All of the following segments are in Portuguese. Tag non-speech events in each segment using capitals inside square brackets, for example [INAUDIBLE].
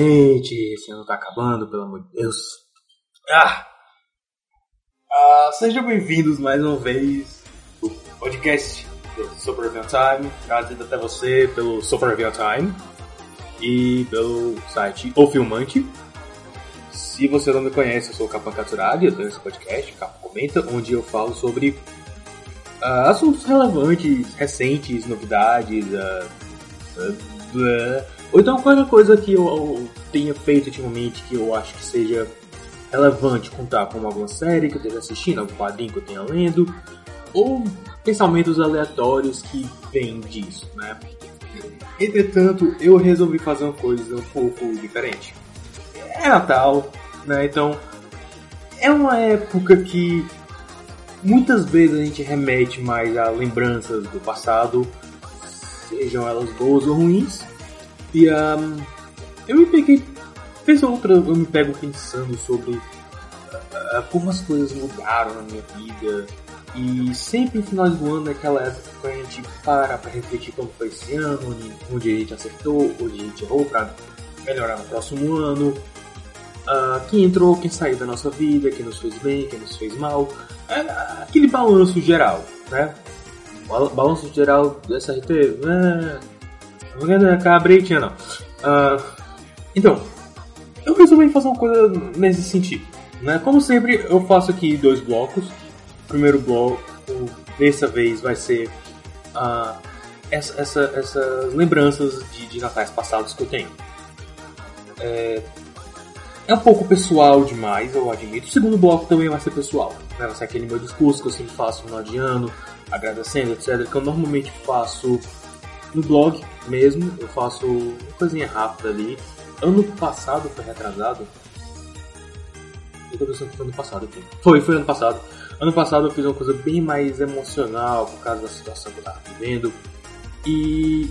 Finalmente, esse ano tá acabando, pelo amor de Deus. Ah! Ah, sejam bem-vindos mais uma vez ao podcast do Super Review Time, trazido até você pelo Super Review Time e pelo site O Filmante. Se você não me conhece, eu sou o Capan Katsuragi, eu tenho esse podcast, Capa Comenta, onde eu falo sobre ah, assuntos relevantes, recentes, novidades, ah, ah, ou então qualquer coisa que eu, tenha feito ultimamente que eu acho que seja relevante contar como alguma série que eu esteja assistindo, algum quadrinho que eu tenha lendo, ou pensamentos aleatórios que vêm disso, né? Entretanto, eu resolvi fazer uma coisa um pouco diferente. É Natal, né? Então, é uma época que muitas vezes a gente remete mais a lembranças do passado, sejam elas boas ou ruins. E um, eu me peguei, fez outra, eu me pego pensando sobre uh, como as coisas mudaram na minha vida. E sempre no final do ano é aquela época que a gente para para refletir como foi esse ano, onde, a gente acertou, onde a gente errou para melhorar no próximo ano. Uh, quem entrou, quem saiu da nossa vida, quem nos fez bem, quem nos fez mal. É, aquele balanço geral, né? Balanço geral do SRT, é, é cabritinha não. Uh, então, eu resolvi fazer uma coisa nesse sentido. Né? Como sempre, eu faço aqui dois blocos. O primeiro bloco, dessa vez, vai ser uh, essa, essa, essas lembranças de, de natais passados que eu tenho. É, é um pouco pessoal demais, eu admito. O segundo bloco também vai ser pessoal. Né? Vai ser aquele meu discurso que eu sempre faço no final de ano, agradecendo, etc. Que eu normalmente faço no blog mesmo. Eu faço uma coisinha rápida ali. Ano passado, foi retrasado. Eu tô pensando que foi ano passado aqui. Foi, foi ano passado. Ano passado eu fiz uma coisa bem mais emocional por causa da situação que eu tava vivendo. E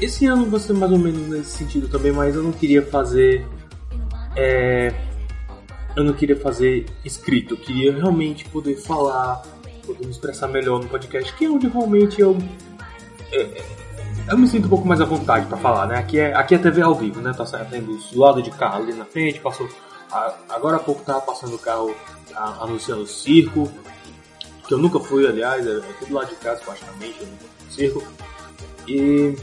esse ano vai ser mais ou menos nesse sentido também, mas eu não queria fazer é, eu não queria fazer escrito, eu queria realmente poder falar, poder me expressar melhor no podcast, que é onde realmente eu. É, eu me sinto um pouco mais à vontade para falar, né? Aqui é, aqui é TV ao vivo, né? Tá saindo do lado de carro ali na frente, passou. Agora há pouco tava passando o carro anunciando o circo, que eu nunca fui, aliás, é, aqui do lado de casa praticamente, eu nunca fui no circo. E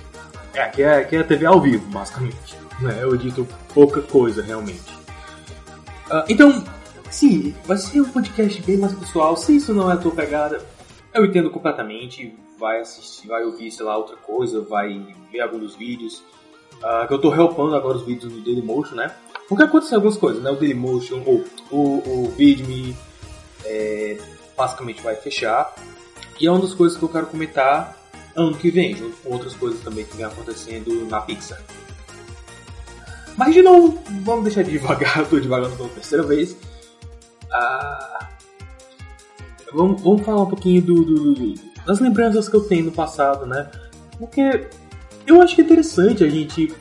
é, aqui, é, aqui é TV ao vivo, basicamente. [LAUGHS] Né? Eu edito pouca coisa realmente. Uh, então, sim, vai ser um podcast bem mais pessoal. Se isso não é a tua pegada, eu entendo completamente. Vai assistir, vai ouvir, sei lá, outra coisa, vai ver alguns vídeos. Uh, que eu tô reupando agora os vídeos do Dailymotion, né? Porque aconteceu algumas coisas, né? O Dailymotion, ou o, o VidMe, é, basicamente vai fechar. E é uma das coisas que eu quero comentar ano que vem, junto com outras coisas também que vem acontecendo na Pixar. Mas de novo, vamos deixar de devagar, [LAUGHS] tô devagando pela terceira vez. Ah, vamos, vamos falar um pouquinho do, do, das lembranças que eu tenho no passado, né? Porque eu acho que é interessante a gente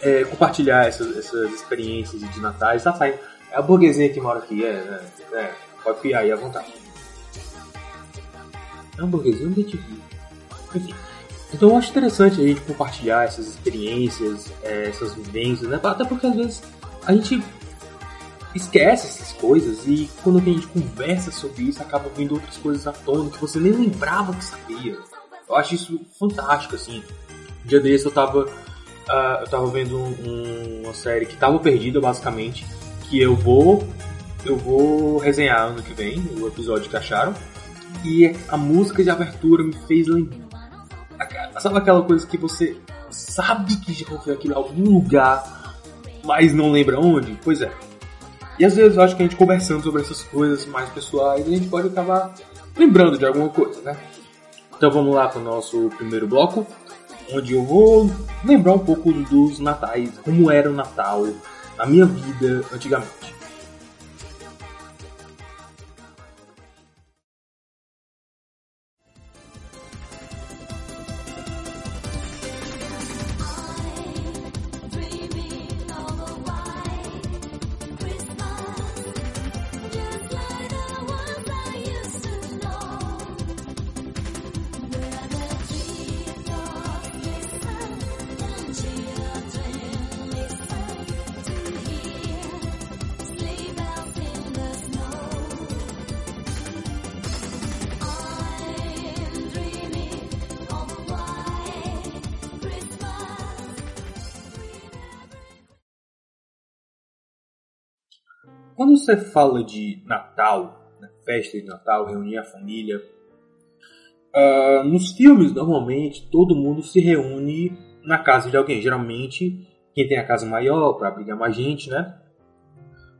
é, compartilhar essas, essas experiências de natais. Tá saindo. É a burguesinha que mora aqui, é, é, é pode piar aí à vontade. É um burguesinho de TV. Enfim. Então eu acho interessante a gente compartilhar essas experiências, é, essas vivências, né? Até porque às vezes a gente esquece essas coisas e quando a gente conversa sobre isso acaba vindo outras coisas à tona que você nem lembrava que sabia. Eu acho isso fantástico, assim. Um dia desse eu tava, uh, eu tava vendo um, uma série que tava perdida, basicamente, que eu vou eu vou resenhar ano que vem, o episódio que acharam. E a música de abertura me fez lembrar Sabe aquela coisa que você sabe que já ouviu aquilo em algum lugar, mas não lembra onde? Pois é. E às vezes eu acho que a gente conversando sobre essas coisas mais pessoais, a gente pode acabar lembrando de alguma coisa, né? Então vamos lá para o nosso primeiro bloco, onde eu vou lembrar um pouco dos natais, como era o Natal na minha vida antigamente. Você fala de Natal, né, festa de Natal, reunir a família, uh, nos filmes normalmente todo mundo se reúne na casa de alguém. Geralmente quem tem a casa maior para abrigar mais gente, né?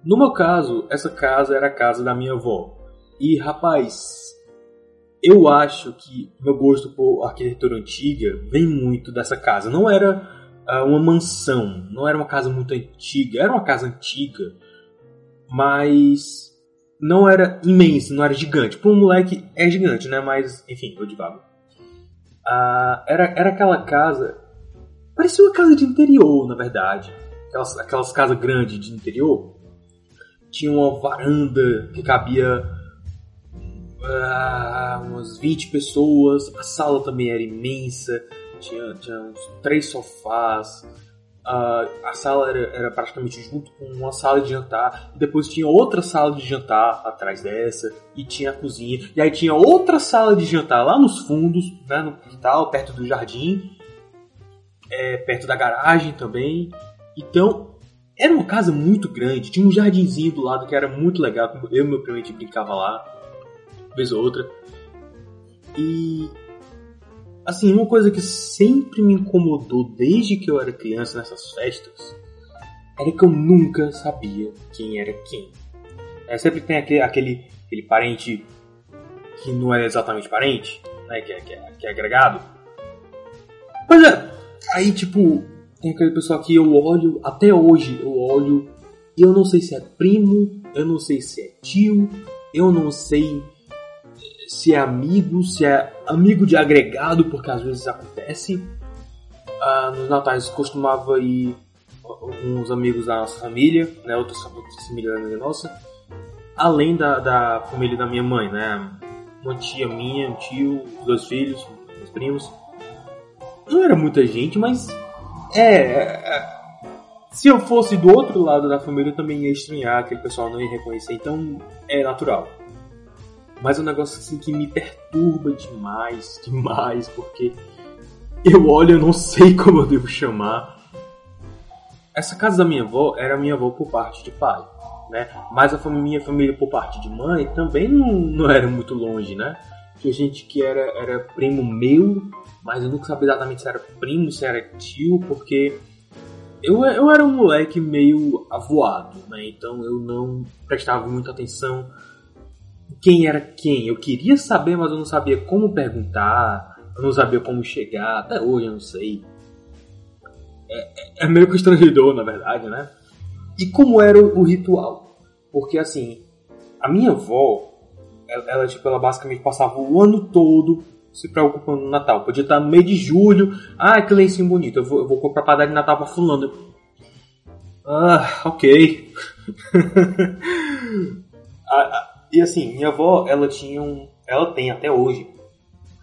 No meu caso, essa casa era a casa da minha avó. E rapaz, eu acho que meu gosto por arquitetura antiga vem muito dessa casa. Não era uh, uma mansão, não era uma casa muito antiga, era uma casa antiga mas não era imenso, não era gigante. Para um moleque é gigante, né? Mas, enfim, eu divago. Ah, era, era aquela casa. Parecia uma casa de interior, na verdade. Aquelas, aquelas casas grandes de interior. Tinha uma varanda que cabia ah, umas 20 pessoas. A sala também era imensa. Tinha, tinha uns três sofás a, a sala era, era, praticamente junto com uma sala de jantar, depois tinha outra sala de jantar atrás dessa, e tinha a cozinha, e aí tinha outra sala de jantar lá nos fundos, né, no quintal, perto do jardim, é, perto da garagem também. Então, era uma casa muito grande, tinha um jardinzinho do lado que era muito legal, eu e meu primo a gente brincava lá, vez ou outra. E Assim, uma coisa que sempre me incomodou desde que eu era criança nessas festas era que eu nunca sabia quem era quem. É, sempre tem aquele, aquele, aquele parente que não é exatamente parente, né, que, é, que, é, que é agregado. Pois é, aí tipo, tem aquele pessoal que eu olho, até hoje eu olho, e eu não sei se é primo, eu não sei se é tio, eu não sei se é amigo, se é amigo de agregado, porque às vezes acontece. Ah, nos natais costumava ir alguns amigos da nossa família, né, outras, outras famílias da nossa, além da, da família da minha mãe, né, uma tia minha, um tio, dois filhos, meus primos. Não era muita gente, mas é, é, se eu fosse do outro lado da família, eu também ia estranhar, aquele pessoal não ia reconhecer, então é natural. Mas é um negócio assim que me perturba demais, demais, porque eu olho e não sei [LAUGHS] como eu devo chamar. Essa casa da minha avó era minha avó por parte de pai, né? Mas a minha família por parte de mãe também não, não era muito longe, né? Tinha gente que era, era primo meu, mas eu nunca sabia exatamente se era primo, se era tio, porque eu, eu era um moleque meio avoado, né? Então eu não prestava muita atenção quem era quem. Eu queria saber, mas eu não sabia como perguntar, eu não sabia como chegar, até hoje eu não sei. É, é, é meio constrangedor, na verdade, né? E como era o, ritual? Porque assim, a minha avó, ela, ela, tipo, ela basicamente passava o ano todo se preocupando no Natal. Podia estar no meio de julho, ah, que lencinho bonito, eu vou, eu vou comprar padaria de Natal pra fulano. Ah, ok. [LAUGHS] E assim, minha avó, ela tinha um. Ela tem até hoje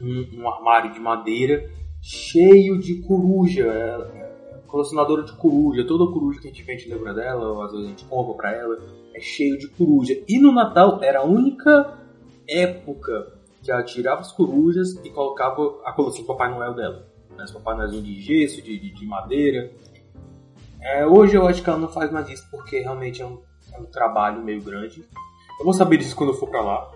um, um armário de madeira cheio de coruja. É, colecionadora de coruja. Toda coruja que a gente vende lembra dela, ou às vezes a gente compra pra ela, é cheio de coruja. E no Natal era a única época que ela tirava as corujas e colocava a coleção do Papai Noel dela. Né? Papai Noel de gesso, de, de, de madeira. É, hoje eu acho que ela não faz mais isso porque realmente é um, é um trabalho meio grande. Eu vou saber disso quando eu for para lá.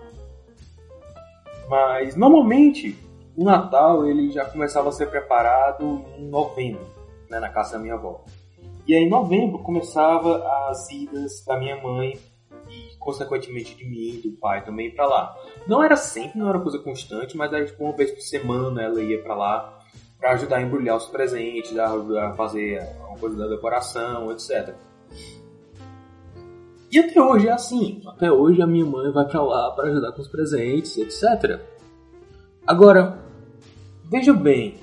Mas normalmente o Natal ele já começava a ser preparado em novembro, né, na casa da minha avó. E aí em novembro começava as idas da minha mãe e consequentemente de mim e do pai também para lá. Não era sempre, não era coisa constante, mas era tipo uma vez por semana ela ia para lá para ajudar a embrulhar os presentes, a fazer uma coisa da decoração, etc. E até hoje é assim. Até hoje a minha mãe vai para lá para ajudar com os presentes, etc. Agora, veja bem,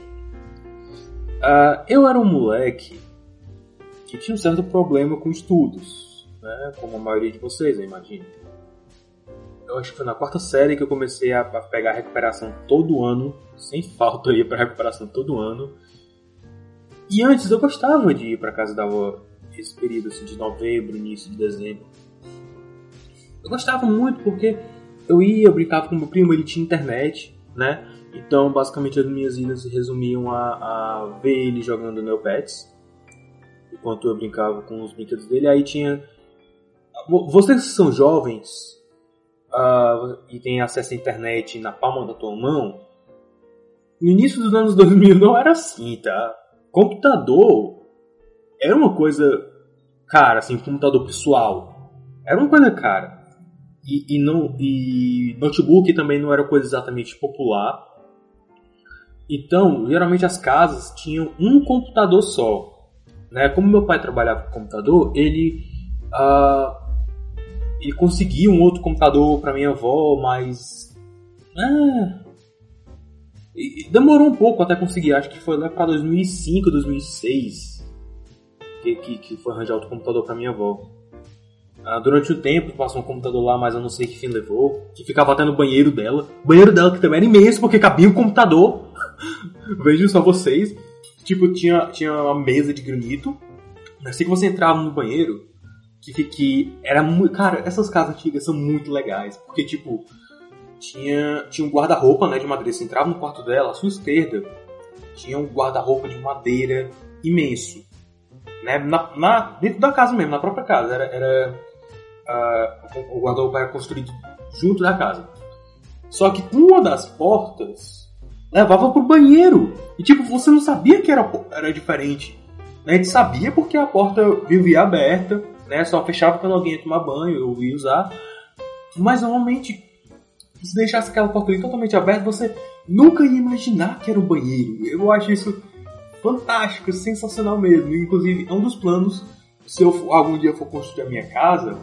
uh, eu era um moleque que tinha um certo problema com estudos, né? Como a maioria de vocês, eu imagino. Eu acho que foi na quarta série que eu comecei a, pegar recuperação todo ano, sem falta ia para recuperação todo ano. E antes eu gostava de ir para casa da avó esse período assim, de novembro, início de dezembro. Eu gostava muito porque eu ia, eu brincava com meu primo, ele tinha internet, né? Então, basicamente, as minhas idas se resumiam a, a ver ele jogando Neopets, enquanto eu brincava com os brinquedos dele. Aí tinha. Vocês que são jovens uh, e têm acesso à internet na palma da tua mão, no início dos anos 2000 não era assim, tá? Computador era uma coisa cara, assim, computador pessoal. Era uma coisa cara. E, e, não, e notebook também não era coisa exatamente popular. Então, geralmente as casas tinham um computador só. Né? Como meu pai trabalhava com computador, ele, uh, ele conseguia um outro computador para minha avó, mas. É, demorou um pouco até conseguir, acho que foi lá para 2005, 2006 que, que, que foi arranjar outro computador para minha avó. Ah, durante o tempo passou um computador lá, mas eu não sei que fim levou. Que ficava até no banheiro dela. O banheiro dela que também era imenso, porque cabia um computador. [LAUGHS] Vejam só vocês. Tipo, tinha, tinha uma mesa de granito. Assim que você entrava no banheiro, que, que era muito. Cara, essas casas antigas são muito legais. Porque, tipo, tinha, tinha um guarda-roupa né, de madeira. Você entrava no quarto dela, à sua esquerda, tinha um guarda-roupa de madeira imenso. Né, na, na, dentro da casa mesmo, na própria casa. Era, era uh, o guarda-roupa era construído junto da casa. Só que uma das portas levava pro banheiro. E tipo, você não sabia que era, era diferente. Né? A gente sabia porque a porta vivia aberta, né? Só fechava quando alguém ia tomar banho ou ia usar. Mas normalmente, se deixasse aquela porta totalmente aberta, você nunca ia imaginar que era um banheiro. Eu acho isso fantástico, sensacional mesmo. Inclusive, é um dos planos, se eu algum dia for construir a minha casa,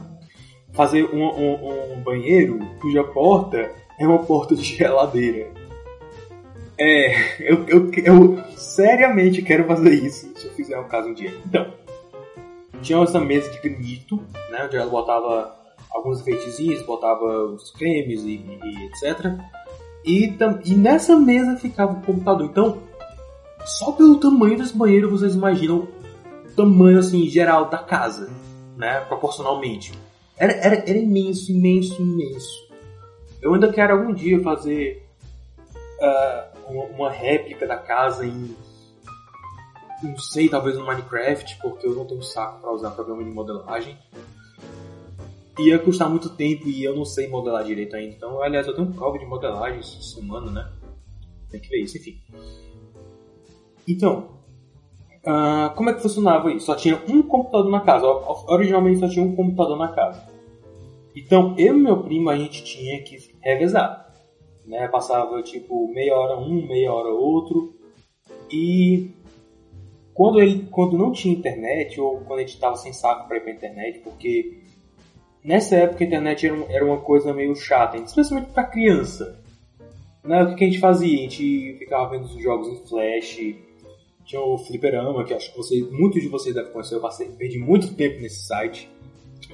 fazer um, um, um banheiro cuja porta é uma porta de geladeira. É, eu, eu, eu seriamente quero fazer isso se eu fizer um caso um dia. Então, tinha essa mesa de granito, né, onde ela botava alguns enfeitezinhos, botava os cremes e, e etc. E, e, nessa mesa ficava o computador. Então, só pelo tamanho desse banheiro vocês imaginam o tamanho assim geral da casa, né, proporcionalmente. Era, era, era imenso, imenso, imenso. Eu ainda quero algum dia fazer uh, uma, uma, réplica da casa em. Não sei, talvez no Minecraft, porque eu não tenho saco para usar programa de modelagem. Ia custar muito tempo e eu não sei modelar direito ainda. Então, aliás, eu tenho um prova de modelagem semana, né? Tem que ver isso, enfim. Então, Uh, como é que funcionava isso? Só tinha um computador na casa. Originalmente só tinha um computador na casa. Então eu e meu primo a gente tinha que revezar. Né? Passava tipo meia hora um, meia hora outro. E quando ele quando não tinha internet ou quando a gente estava sem saco para ir pra internet, porque nessa época a internet era, era uma coisa meio chata, especialmente para criança. Né? O que a gente fazia? A gente ficava vendo os jogos em flash, tinha o Fliperama, que acho que muitos de vocês devem conhecer, eu passei, perdi muito tempo nesse site.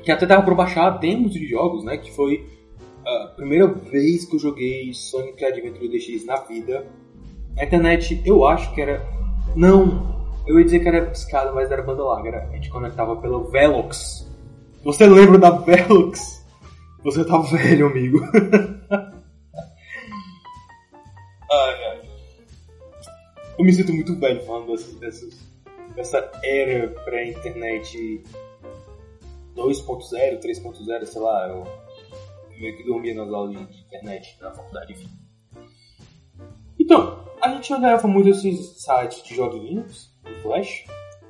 Que até dava pra baixar demos de jogos, né? Que foi a primeira vez que eu joguei Sonic Adventure DX na vida. A internet, eu acho que era. Não! Eu ia dizer que era escada, mas era banda larga. Era, a gente conectava pelo Velox. Você lembra da Velox? Você tá velho, amigo. [LAUGHS] Eu me sinto muito velho falando dessas, dessas, dessa era pré-internet 2.0, 3.0, sei lá. Eu meio que dormia nas aulas de internet na faculdade, enfim. Então, a gente olhava muito esses sites de joguinhos, de Flash,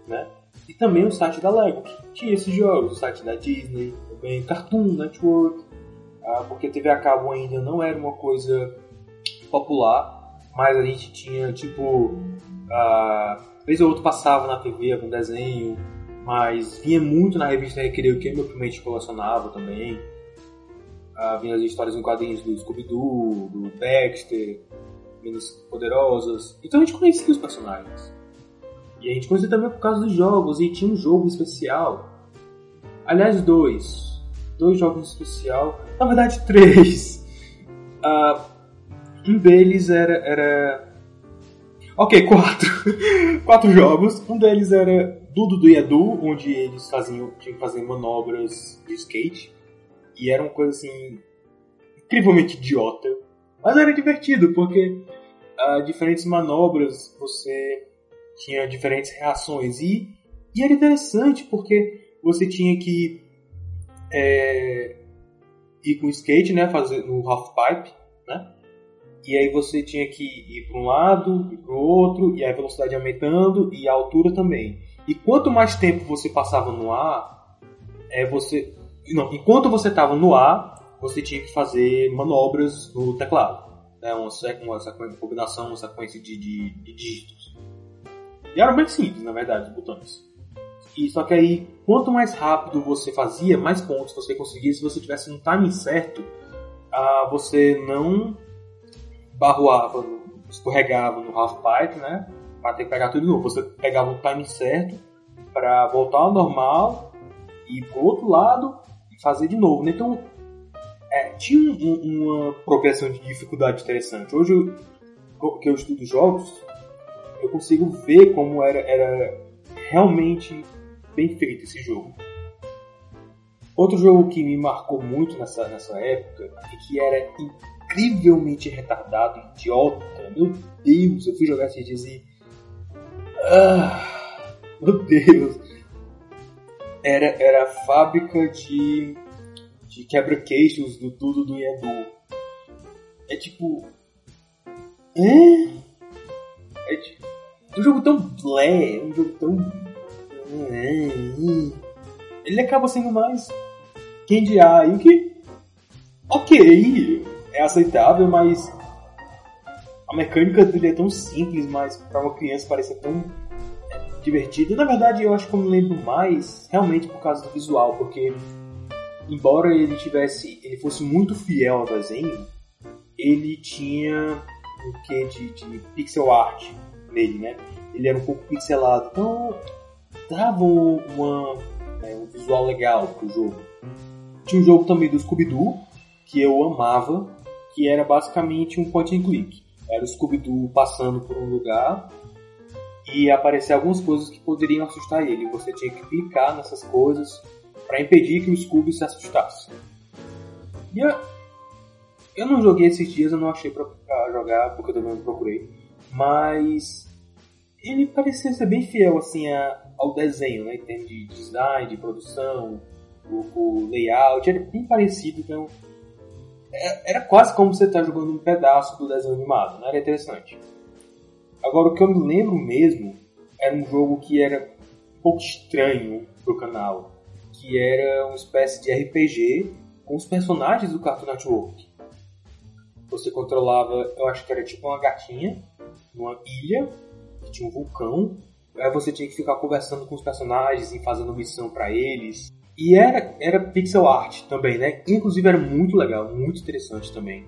né? E também o site da Lego, que tinha esses jogos, o site da Disney, também Cartoon Network, ah, porque TV a cabo ainda não era uma coisa popular, mas a gente tinha tipo. Ah, vez ou outro passava na TV algum desenho, mas vinha muito na revista Recreio que meu primo colecionava também. Ah, vinha as histórias em quadrinhos do Scooby-Doo, do Dexter, Meninas Poderosas. Então a gente conhecia os personagens. E a gente conhecia também por causa dos jogos, e tinha um jogo especial. Aliás, dois. Dois jogos especial. Na verdade, três. Uh, [LAUGHS] um deles era, era. Ok, quatro. [LAUGHS] quatro jogos. Um deles era Dudu do Edu, onde eles faziam, tinham que fazer manobras de skate. E era uma coisa assim. incrivelmente idiota. Mas era divertido, porque uh, diferentes manobras você tinha diferentes reações. E, e era interessante porque você tinha que é, ir com skate, né, fazer no half pipe? E aí você tinha que ir para um lado e para o outro, e a velocidade aumentando e a altura também. E quanto mais tempo você passava no ar, é você não, enquanto você estava no ar, você tinha que fazer manobras no teclado, né, uma, uma, uma combinação, uma sequência de, de, de dígitos. E era bem simples, na verdade, os botões. E só que aí, quanto mais rápido você fazia, mais pontos você conseguia. Se você tivesse um timing certo, ah, você não barroava, escorregava no half pipe, né? Para ter que pegar tudo de novo. Você pegava o timing certo para voltar ao normal e pro outro lado e fazer de novo. Né? Então, é, tinha um, uma progressão de dificuldade interessante. Hoje, eu, que eu estudo jogos, eu consigo ver como era, era realmente bem feito esse jogo. Outro jogo que me marcou muito nessa, nessa época e que era incrivelmente retardado, idiota, meu Deus, eu fui jogar esses dias e. Ah, meu Deus! Era, era a fábrica de, de quebra-queixos do tudo do Edu. É tipo. É? É tipo, um jogo tão blé, um jogo tão. Ele acaba sendo mais Candy Eye, o que. Ok, é aceitável, mas a mecânica dele é tão simples, mas para uma criança parece tão divertido. Na verdade, eu acho que eu me lembro mais realmente por causa do visual, porque embora ele tivesse, ele fosse muito fiel ao desenho, ele tinha um quê de, de pixel art nele, né? Ele era um pouco pixelado, então dava uma, né, um visual legal pro jogo. Tinha um jogo também do Scooby-Doo, que eu amava, que era basicamente um point and click. Era o Scooby-Doo passando por um lugar e aparecer algumas coisas que poderiam assustar ele. Você tinha que clicar nessas coisas para impedir que o Scooby se assustasse. E eu, eu não joguei esses dias, eu não achei pra, pra jogar, porque eu também não procurei. Mas ele parecia ser bem fiel assim a, ao desenho, né? Em termos de design, de produção, o, o layout, era bem parecido, então é, era quase como você estar tá jogando um pedaço do desenho animado, né? Era interessante. Agora, o que eu me lembro mesmo era um jogo que era um pouco estranho pro canal, que era uma espécie de RPG com os personagens do Cartoon Network. Você controlava, eu acho que era tipo uma gatinha, numa ilha, que tinha um vulcão. Aí você tinha que ficar conversando com os personagens e fazendo missão para eles. E era, era pixel art também, né? Inclusive era muito legal, muito interessante também.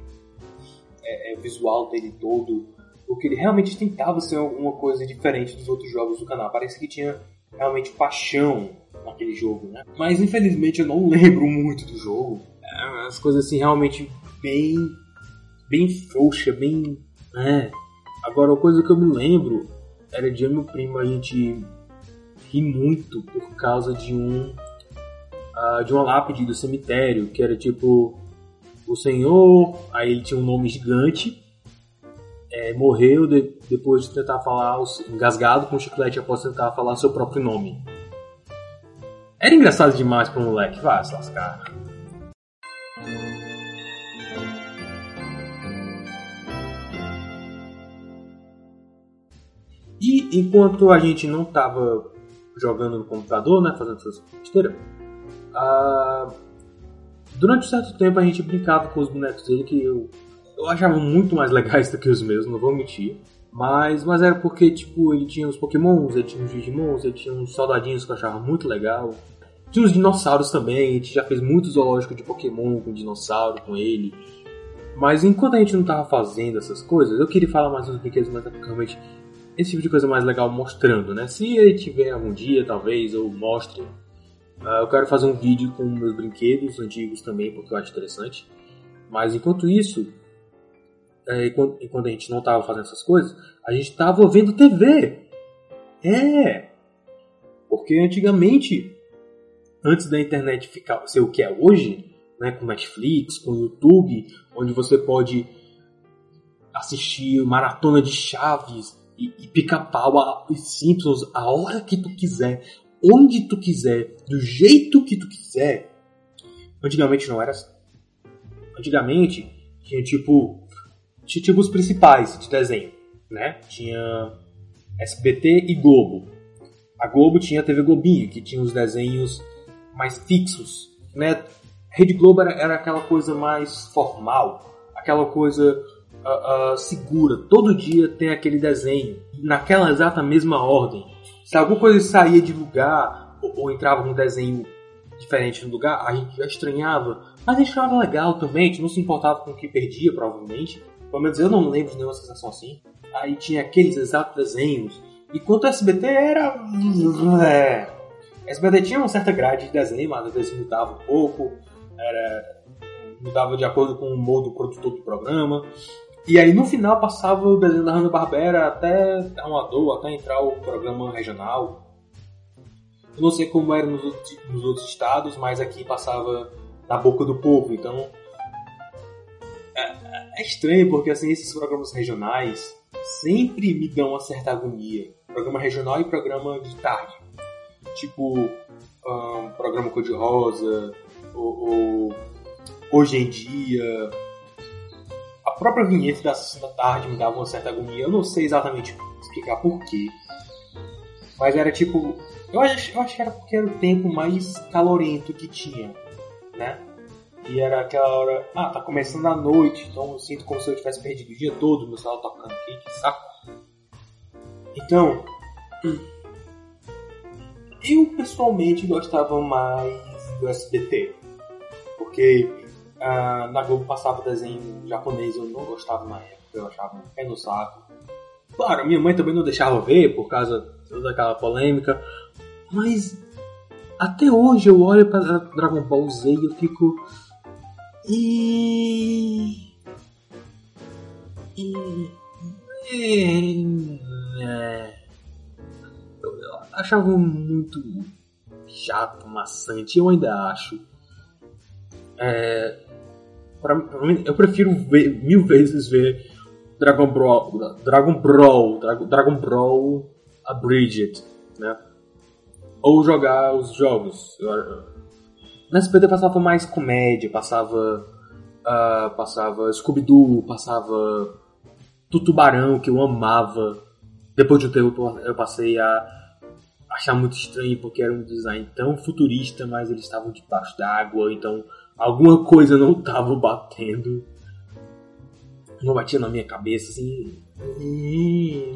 É, é, o visual dele todo. Porque ele realmente tentava ser alguma coisa diferente dos outros jogos do canal. Parece que tinha realmente paixão naquele jogo, né? Mas infelizmente eu não [LAUGHS] lembro muito do jogo. É, as coisas assim realmente bem. bem frouxa, bem. É. Agora, a coisa que eu me lembro era de eu meu primo a gente ri muito por causa de um uh, de uma lápide do cemitério que era tipo o senhor aí ele tinha um nome gigante é, morreu de, depois de tentar falar engasgado com chiclete após tentar falar seu próprio nome era engraçado demais para um moleque vai se lascar E enquanto a gente não estava jogando no computador, né? Fazendo essas besteiras. Ah, durante um certo tempo a gente brincava com os bonecos dele que eu, eu achava muito mais [LAUGHS] legais do que os meus, não vou mentir. Mas, mas era porque, tipo, ele tinha os pokémons, ele tinha os digimons, ele tinha uns soldadinhos que eu achava muito legal. Tinha os dinossauros também, a gente já fez muito zoológico de pokémon com dinossauro, com ele. Mas enquanto a gente não tava fazendo essas coisas, eu queria falar mais dos brinquedos, mas é realmente esse tipo de coisa mais legal mostrando, né? Se ele tiver algum dia, talvez, ou mostre, eu quero fazer um vídeo com meus brinquedos antigos também, porque eu acho interessante. Mas enquanto isso, é, enquanto, enquanto a gente não estava fazendo essas coisas, a gente estava vendo TV. É! Porque antigamente, antes da internet ficar ser o que é hoje, né, com Netflix, com YouTube, onde você pode assistir maratona de Chaves, e, e pica-pau e Simpsons a hora que tu quiser, onde tu quiser, do jeito que tu quiser. Antigamente não era assim. Antigamente tinha tipo. Tinha tipo os principais de desenho, né? Tinha SBT e Globo. A Globo tinha a TV Globinha, que tinha os desenhos mais fixos, né? Rede Globo era, era aquela coisa mais formal, aquela coisa uh, uh, segura. Todo dia tem aquele desenho, naquela exata mesma ordem. Se alguma coisa saía de lugar ou, ou entrava um desenho diferente no lugar, a gente já estranhava. Mas achava legal também, a gente não se importava com o que perdia, provavelmente. Pelo menos eu não lembro de nenhuma sensação assim. Aí tinha aqueles exatos desenhos. Enquanto o SBT era. É. SBT tinha uma certa grade de desenho, mas às vezes mudava um pouco. Era mudava de acordo com o humor do produtor do programa. E aí no final passava o desenho da Hanna-Barbera até Amador, até entrar o programa regional. Eu não sei como era nos outros, nos outros estados, mas aqui passava na boca do povo, então... É, é estranho porque assim, esses programas regionais sempre me dão uma certa agonia. Programa regional e programa de tarde. Tipo, um, programa Cor-de-Rosa, ou, ou Hoje em Dia, própria vinheta da Sessão da Tarde me dava uma certa agonia. Eu não sei exatamente explicar porquê. Mas era tipo. Eu acho, eu acho que era porque era o tempo mais calorento que tinha, né? E era aquela hora. Ah, tá começando a noite, então eu sinto como se eu tivesse perdido o dia todo meu celular tocando aqui, que saco. Então. [CLEARS THROAT] Eu pessoalmente gostava mais do SBT. Porque ah, na Globo passava desenho japonês, eu não gostava na época, eu achava um pé no saco. Claro, minha mãe também não deixava ver por causa daquela polêmica, mas até hoje eu olho para Dragon Ball Z e eu fico. E. E. É... Eu achava muito chato, maçante, eu ainda acho. É, Pra, pra mim, eu prefiro ver, mil vezes ver Dragon Brawl, Dragon Brawl, Dragon, Dragon Brawl Abridged, né? Ou jogar os jogos. Na SBT passava mais comédia, passava uh, passava Scooby-Doo, passava Tutubarão, que eu amava. Depois de um tempo eu passei a achar muito estranho porque era um design tão futurista, mas eles estavam debaixo d'água, então alguma coisa não tava batendo. Não batia na minha cabeça assim.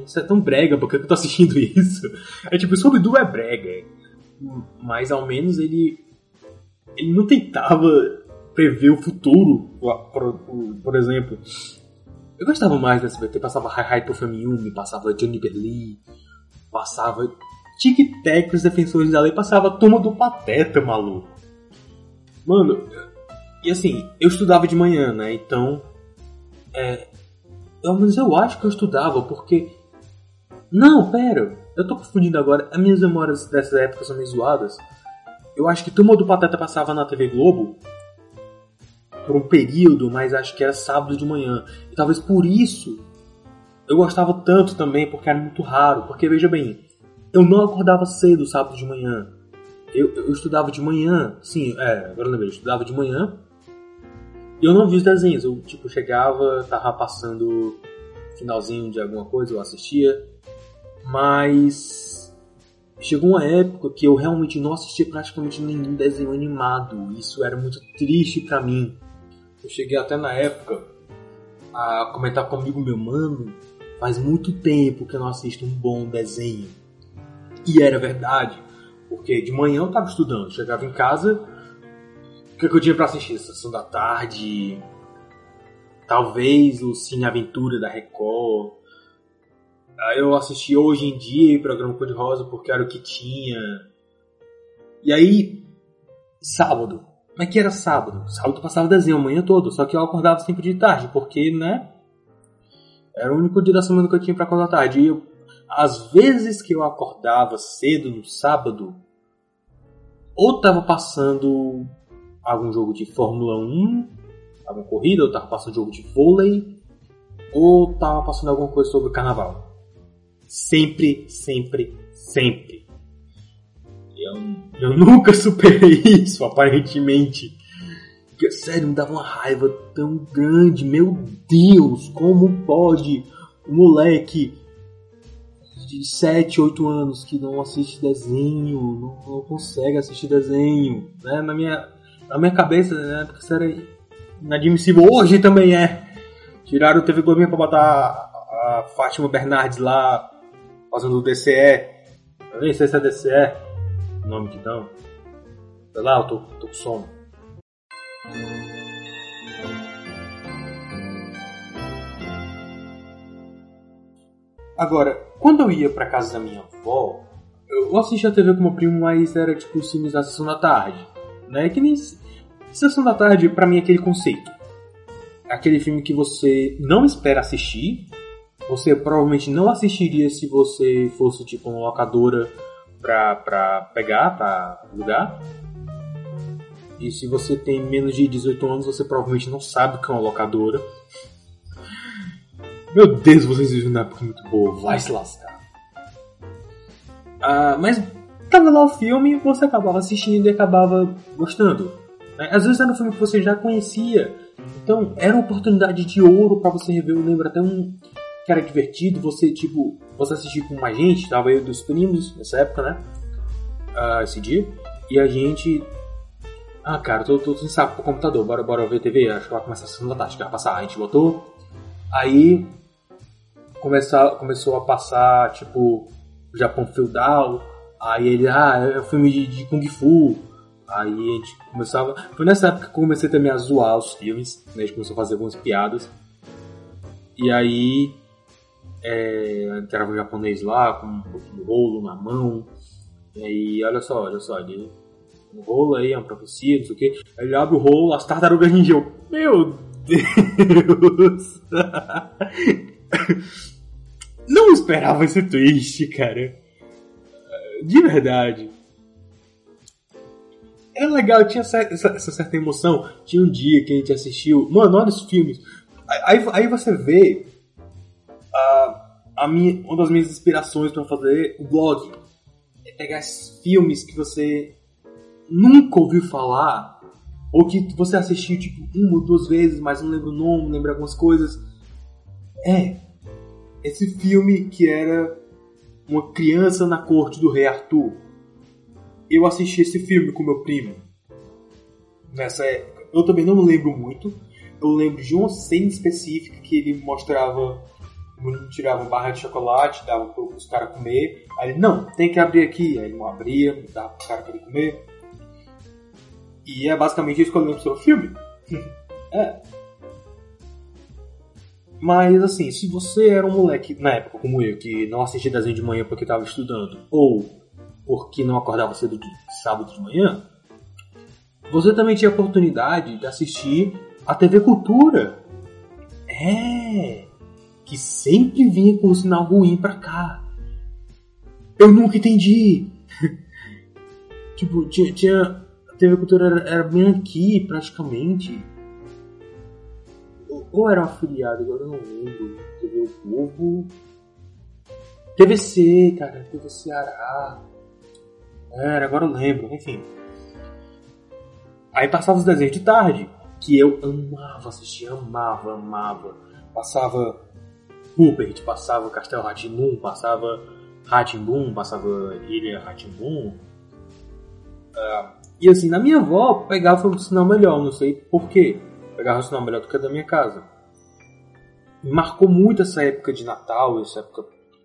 Isso é tão brega, por que eu tô assistindo [LAUGHS] isso? É tipo, Scooby-Doo é brega. Mas ao menos ele. Ele não tentava prever o futuro, por, por, exemplo. Eu gostava mais da SBT, passava Hi Hi Pro Yumi, passava Johnny Berlee, passava Tic Tac os defensores da lei, passava Turma do Pateta, maluco. Mano, e assim, eu estudava de manhã, né? Então, é, pelo menos eu acho que eu estudava, porque. Não, pera, eu tô confundindo agora. As minhas memórias dessa época são meio zoadas. Eu acho que Turma do Pateta passava na TV Globo por um período, mas acho que era sábado de manhã. E talvez por isso eu gostava tanto também, porque era muito raro. Porque veja bem, eu não acordava cedo sábado de manhã. Eu, eu estudava de manhã, sim, é, agora lembrei, eu estudava de manhã eu não vi os desenhos, eu tipo chegava, tava passando finalzinho de alguma coisa, eu assistia, mas chegou uma época que eu realmente não assistia praticamente nenhum desenho animado. Isso era muito triste para mim. Eu cheguei até na época a comentar comigo, meu mano, faz muito tempo que eu não assisto um bom desenho. E era verdade, porque de manhã eu tava estudando, chegava em casa, o que, que eu tinha para assistir? Sessão da tarde, talvez o Cine Aventura da Record. Eu assisti hoje em dia o programa Cor de Rosa porque era o que tinha. E aí, sábado. Como é que era sábado? Sábado passava desenho a manhã toda, só que eu acordava sempre de tarde, porque, né? Era o único dia da semana que eu tinha para acordar tarde. E eu, às vezes que eu acordava cedo no sábado, ou tava passando algum jogo de Fórmula 1, alguma corrida, ou tava passando jogo de vôlei, ou tava passando alguma coisa sobre o carnaval. Sempre, sempre, sempre. Eu, eu [LAUGHS] nunca superei isso, aparentemente. Porque, sério, me dava uma raiva tão grande. Meu Deus, como pode um moleque de 7, 8 anos que não assiste desenho, não, não consegue assistir desenho, né? Na minha, na minha cabeça, né? Porque isso era inadmissível. Hoje também é. Tiraram o TV Globinho pra botar a, a Fátima Bernardes lá fazendo o DCE. Eu nem sei se é DCE o nome que dão. Sei lá, eu tô, tô com sono. Agora, quando eu ia pra casa da minha avó, eu assistia a TV com meu primo, mas era tipo os filmes da Sessão da Tarde. Né? Que nem. Sessão da Tarde, pra mim, é aquele conceito. Aquele filme que você não espera assistir, você provavelmente não assistiria se você fosse tipo uma locadora pra, pra pegar, pra alugar. E se você tem menos de 18 anos, você provavelmente não sabe o que é uma locadora. Meu Deus, vocês vivem na época muito boa, vai se lascar. Ah, mas tava lá o filme, você acabava assistindo e acabava gostando. Né? Às vezes era um filme que você já conhecia, então era uma oportunidade de ouro para você rever. Eu lembro até um que era divertido, você tipo, você assistir com mais gente, tava eu dos primos nessa época, né? Uh, esse dia. E a gente. Ah, cara, tô, tô sem saco pro computador, bora, bora ver TV, acho que vai começar a segunda tarde, que vai passar. A gente botou. Aí começar, começou a passar, tipo, Japão feudal. Aí ele, ah, é um filme de, de Kung Fu. Aí a gente começava. Foi nessa época que eu comecei também a zoar os filmes, né? A gente começou a fazer algumas piadas. E aí é, entrava o japonês lá com um pouquinho de rolo na mão. E olha só, olha só, ele. Um rolo aí, é uma profecia, não sei o que. Aí ele abre o rolo, as tartarugas ninja. Meu Deus! [LAUGHS] Não esperava esse twist, cara. De verdade. Era legal, tinha essa, essa, certa emoção. Tinha um dia que a gente assistiu. Mano, olha os filmes. Aí, aí você vê a minha, uma das minhas inspirações para fazer o blog é pegar esses filmes que você nunca ouviu falar ou que você assistiu tipo uma ou duas vezes, mas não lembra o nome, lembra algumas coisas. É esse filme que era uma criança na corte do rei Arthur. Eu assisti esse filme com meu primo nessa época. Eu também não lembro muito. Eu lembro de uma cena específica que ele mostrava tirava uma barra de chocolate, dava para os caras comer. Aí ele, não, tem que abrir aqui. Aí ele não abria, dava para os caras ele comer. E é basicamente isso que eu lembro sobre o filme. [LAUGHS] é. Mas assim, se você era um moleque na época como eu, que não assistia desenho de manhã porque estava estudando, ou porque não acordava cedo de sábado de manhã, você também tinha a oportunidade de assistir a TV Cultura. É! que sempre vinha com um sinal ruim pra cá. Eu nunca entendi. [LAUGHS] tipo, tinha, tinha. A TV Cultura era, era, bem aqui, praticamente. Ou, era um afiliado, agora eu não lembro. TV O Povo. TVC, cara, TV Ceará. Era, agora eu lembro, enfim. Aí passava os desenhos de tarde, que eu amava assistir, amava, amava. Passava Rupert, passava Castelo Ratimum, passava Ratimbum, passava Ilha Ratimbum. Uh, e assim, na minha avó pegava um sinal melhor, não sei porquê. Pegava um sinal melhor do que a da minha casa. Marcou muito essa época de Natal, essa época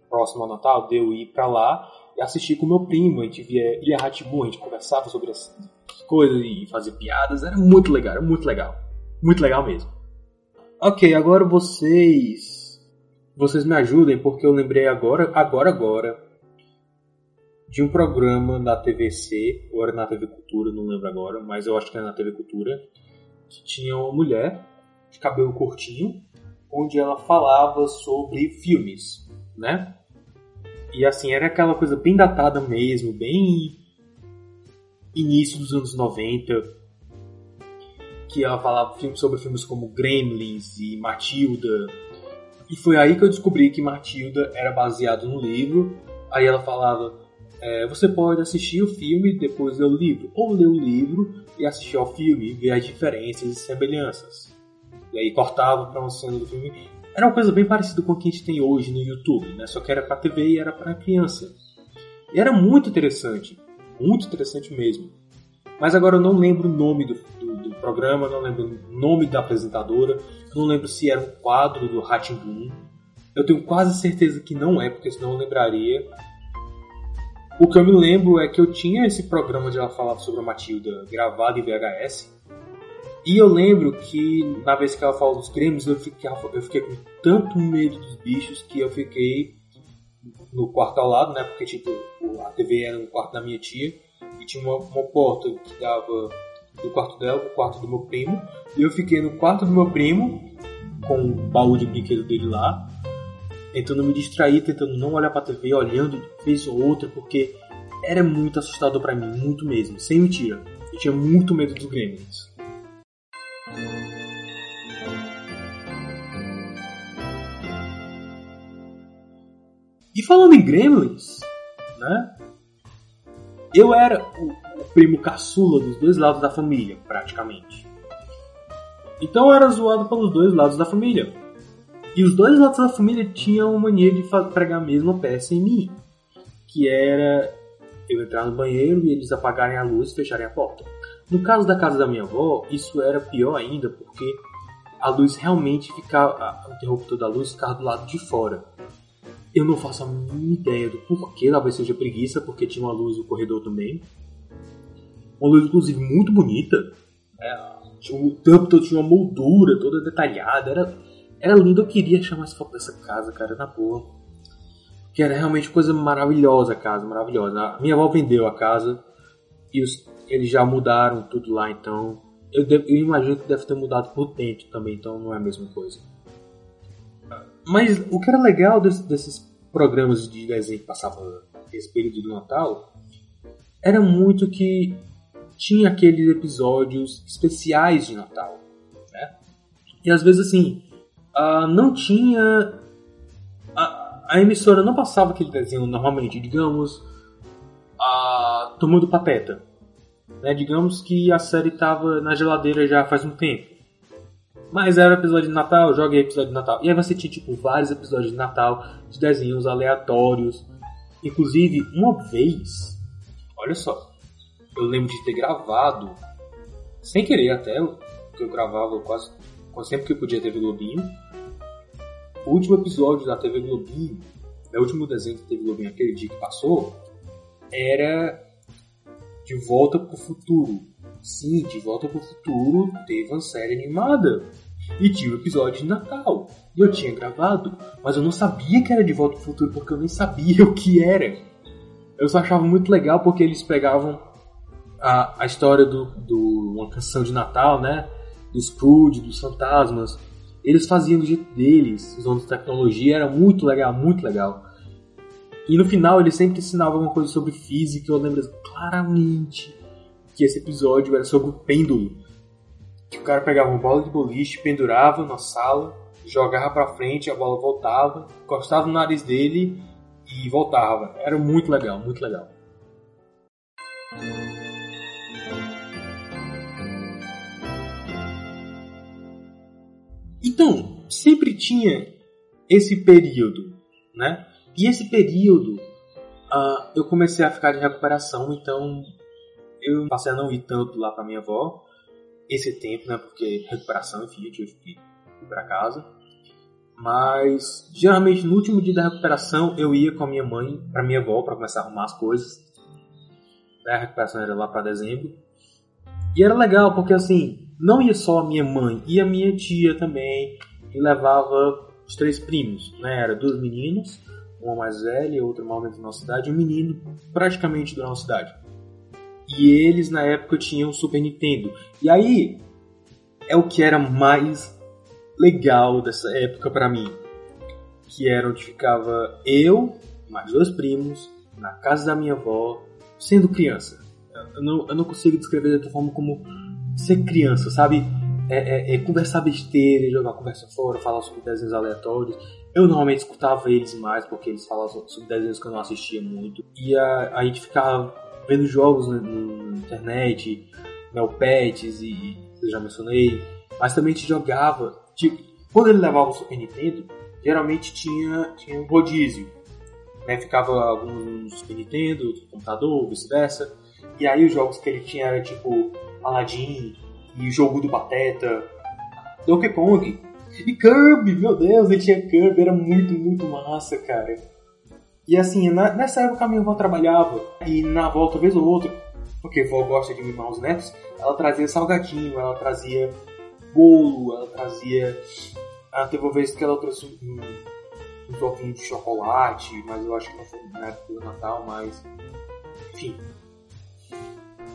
próxima ao Natal, de eu ir pra lá e assistir com meu primo. A gente via Ilha Ratimbum, a gente conversava sobre as coisas e fazia piadas. Era muito legal, era muito legal. Muito legal mesmo. Ok, agora vocês vocês me ajudem porque eu lembrei agora, agora, agora, de um programa da TVC, ou era na TV Cultura, não lembro agora, mas eu acho que era na TV Cultura, que tinha uma mulher de cabelo curtinho, onde ela falava sobre filmes, né? E assim, era aquela coisa bem datada mesmo, bem início dos anos 90, que ela falava sobre filmes como Gremlins e Matilda, e foi aí que eu descobri que Matilda era baseado no livro. Aí ela falava: é, você pode assistir o filme depois ler o livro, ou ler o livro e assistir ao filme e ver as diferenças e semelhanças. E aí cortava para uma cena do filme. Era uma coisa bem parecida com o que a gente tem hoje no YouTube, né? Só que era para TV e era para criança. E era muito interessante, muito interessante mesmo. Mas agora eu não lembro o nome do, do, do programa, não lembro o nome da apresentadora, não lembro se era um quadro do Boom. Eu tenho quase certeza que não é, porque senão eu lembraria. O que eu me lembro é que eu tinha esse programa onde ela falava sobre a Matilda gravado em VHS. E eu lembro que na vez que ela falou dos cremes, eu fiquei, eu fiquei com tanto medo dos bichos que eu fiquei no quarto ao lado, né? Porque tipo, a TV era no quarto da minha tia e tinha uma, uma porta que dava do quarto dela pro quarto do meu primo. E eu fiquei no quarto do meu primo, com o baú de brinquedo dele lá, tentando me distrair, tentando não olhar pra TV, olhando de vez ou outra, porque era muito assustador para mim, muito mesmo, sem mentira. Eu tinha muito medo dos Gremlins. E falando em Gremlins, né? Eu era o, o primo caçula dos dois lados da família, praticamente. Então eu era zoado pelos dois lados da família. E os dois lados da família tinham uma mania de pregar a mesma peça em mim. Que era eu entrar no banheiro e eles apagarem a luz e fecharem a porta. No caso da casa da minha avó, isso era pior ainda porque a luz realmente ficava. O interruptor da luz ficava do lado de fora. Eu não faço a mínima ideia do porquê, talvez seja preguiça, porque tinha uma luz no corredor também. Uma luz, inclusive, muito bonita. É, o tampo todo tinha uma moldura toda detalhada. Era, era lindo. Eu queria achar mais foto dessa casa, cara, na boa. Que era realmente coisa maravilhosa a casa, maravilhosa. A minha avó vendeu a casa e os, eles já mudaram tudo lá, então. Eu, eu imagino que deve ter mudado por dentro também, então não é a mesma coisa. Mas o que era legal desse, desses programas de desenho que passavam esse período do Natal era muito que tinha aqueles episódios especiais de Natal, né? E às vezes assim, uh, não tinha a, a, emissora não passava aquele desenho normalmente, digamos, uh, tomando pateta, né? Digamos que a série estava na geladeira já faz um tempo. Mas era episódio de Natal, joguei episódio de Natal. E aí você tinha, tipo, vários episódios de Natal, de desenhos aleatórios. Inclusive, uma vez, olha só, eu lembro de ter gravado, sem querer até, que eu gravava quase, quase sempre que eu podia TV Globinho. O último episódio da TV Globinho, o último desenho da TV Globinho aquele dia que passou, era De Volta pro Futuro. Sim, De Volta pro Futuro teve uma série animada. E tinha o um episódio de Natal. E eu tinha gravado, mas eu não sabia que era De Volta pro Futuro porque eu nem sabia [LAUGHS] o que era. Eu só achava muito legal porque eles pegavam a, a história do, do uma canção de Natal, né? Do Scrooge, dos fantasmas. Eles faziam do jeito deles, usando tecnologia, era muito legal, muito legal. E no final ele sempre ensinava alguma coisa sobre física, eu lembro claramente que esse episódio era sobre o pêndulo. Que o cara pegava uma bola de boliche, pendurava na sala, jogava para frente, a bola voltava, encostava no nariz dele e voltava. Era muito legal, muito legal. Então, sempre tinha esse período, né? E esse período uh, eu comecei a ficar de recuperação, então eu passei a não ir tanto lá pra minha avó esse tempo, né? Porque recuperação, enfim, eu tive que ir pra casa. Mas geralmente no último dia da recuperação eu ia com a minha mãe pra minha avó para começar a arrumar as coisas. A recuperação era lá para dezembro. E era legal porque assim, não ia só a minha mãe, ia a minha tia também. E levava os três primos, né? Era dois meninos, uma mais velha e outra mais da nossa cidade, e um menino praticamente da nossa cidade. E eles na época tinham Super Nintendo. E aí é o que era mais legal dessa época para mim, que era onde ficava eu, mais dois primos, na casa da minha avó, sendo criança. Eu não, eu não consigo descrever de outra forma como ser criança, sabe? É, é, é, conversar besteira, jogar conversa fora, falar sobre desenhos aleatórios. Eu normalmente escutava eles mais porque eles falavam sobre desenhos que eu não assistia muito. E a, a gente ficava vendo jogos na, na internet, Neopets e eu já mencionei. Mas também a gente jogava. Tipo, quando ele levava o Super Nintendo, geralmente tinha, tinha um rodízio. Né? Ficava alguns Super Nintendo, computador, vice-versa. E aí os jogos que ele tinha era tipo Aladdin e o jogo do Pateta, Donkey Kong e Kirby, meu Deus, ele tinha Kirby, era muito, muito massa, cara. E assim, na, nessa época a minha avó trabalhava e na volta, vez ou outra, porque a avó gosta de mimar os netos, ela trazia salgadinho, ela trazia bolo, ela trazia. Ah, teve uma vez que ela trouxe um, um toquinho de chocolate, mas eu acho que não foi na época do Natal, mas. Enfim.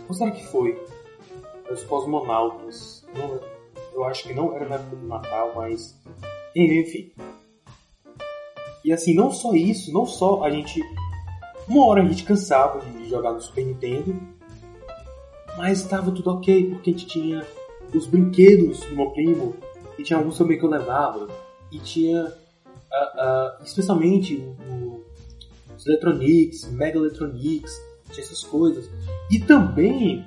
Ou será que foi? Os cosmonautas. Eu acho que não era na época do Natal, mas. Enfim. E assim, não só isso, não só a gente. Uma hora a gente cansava de jogar no Super Nintendo, mas estava tudo ok, porque a gente tinha os brinquedos do meu primo, e tinha alguns também que eu levava, e tinha uh, uh, especialmente o, os Electronics, Mega Electronics, tinha essas coisas. E também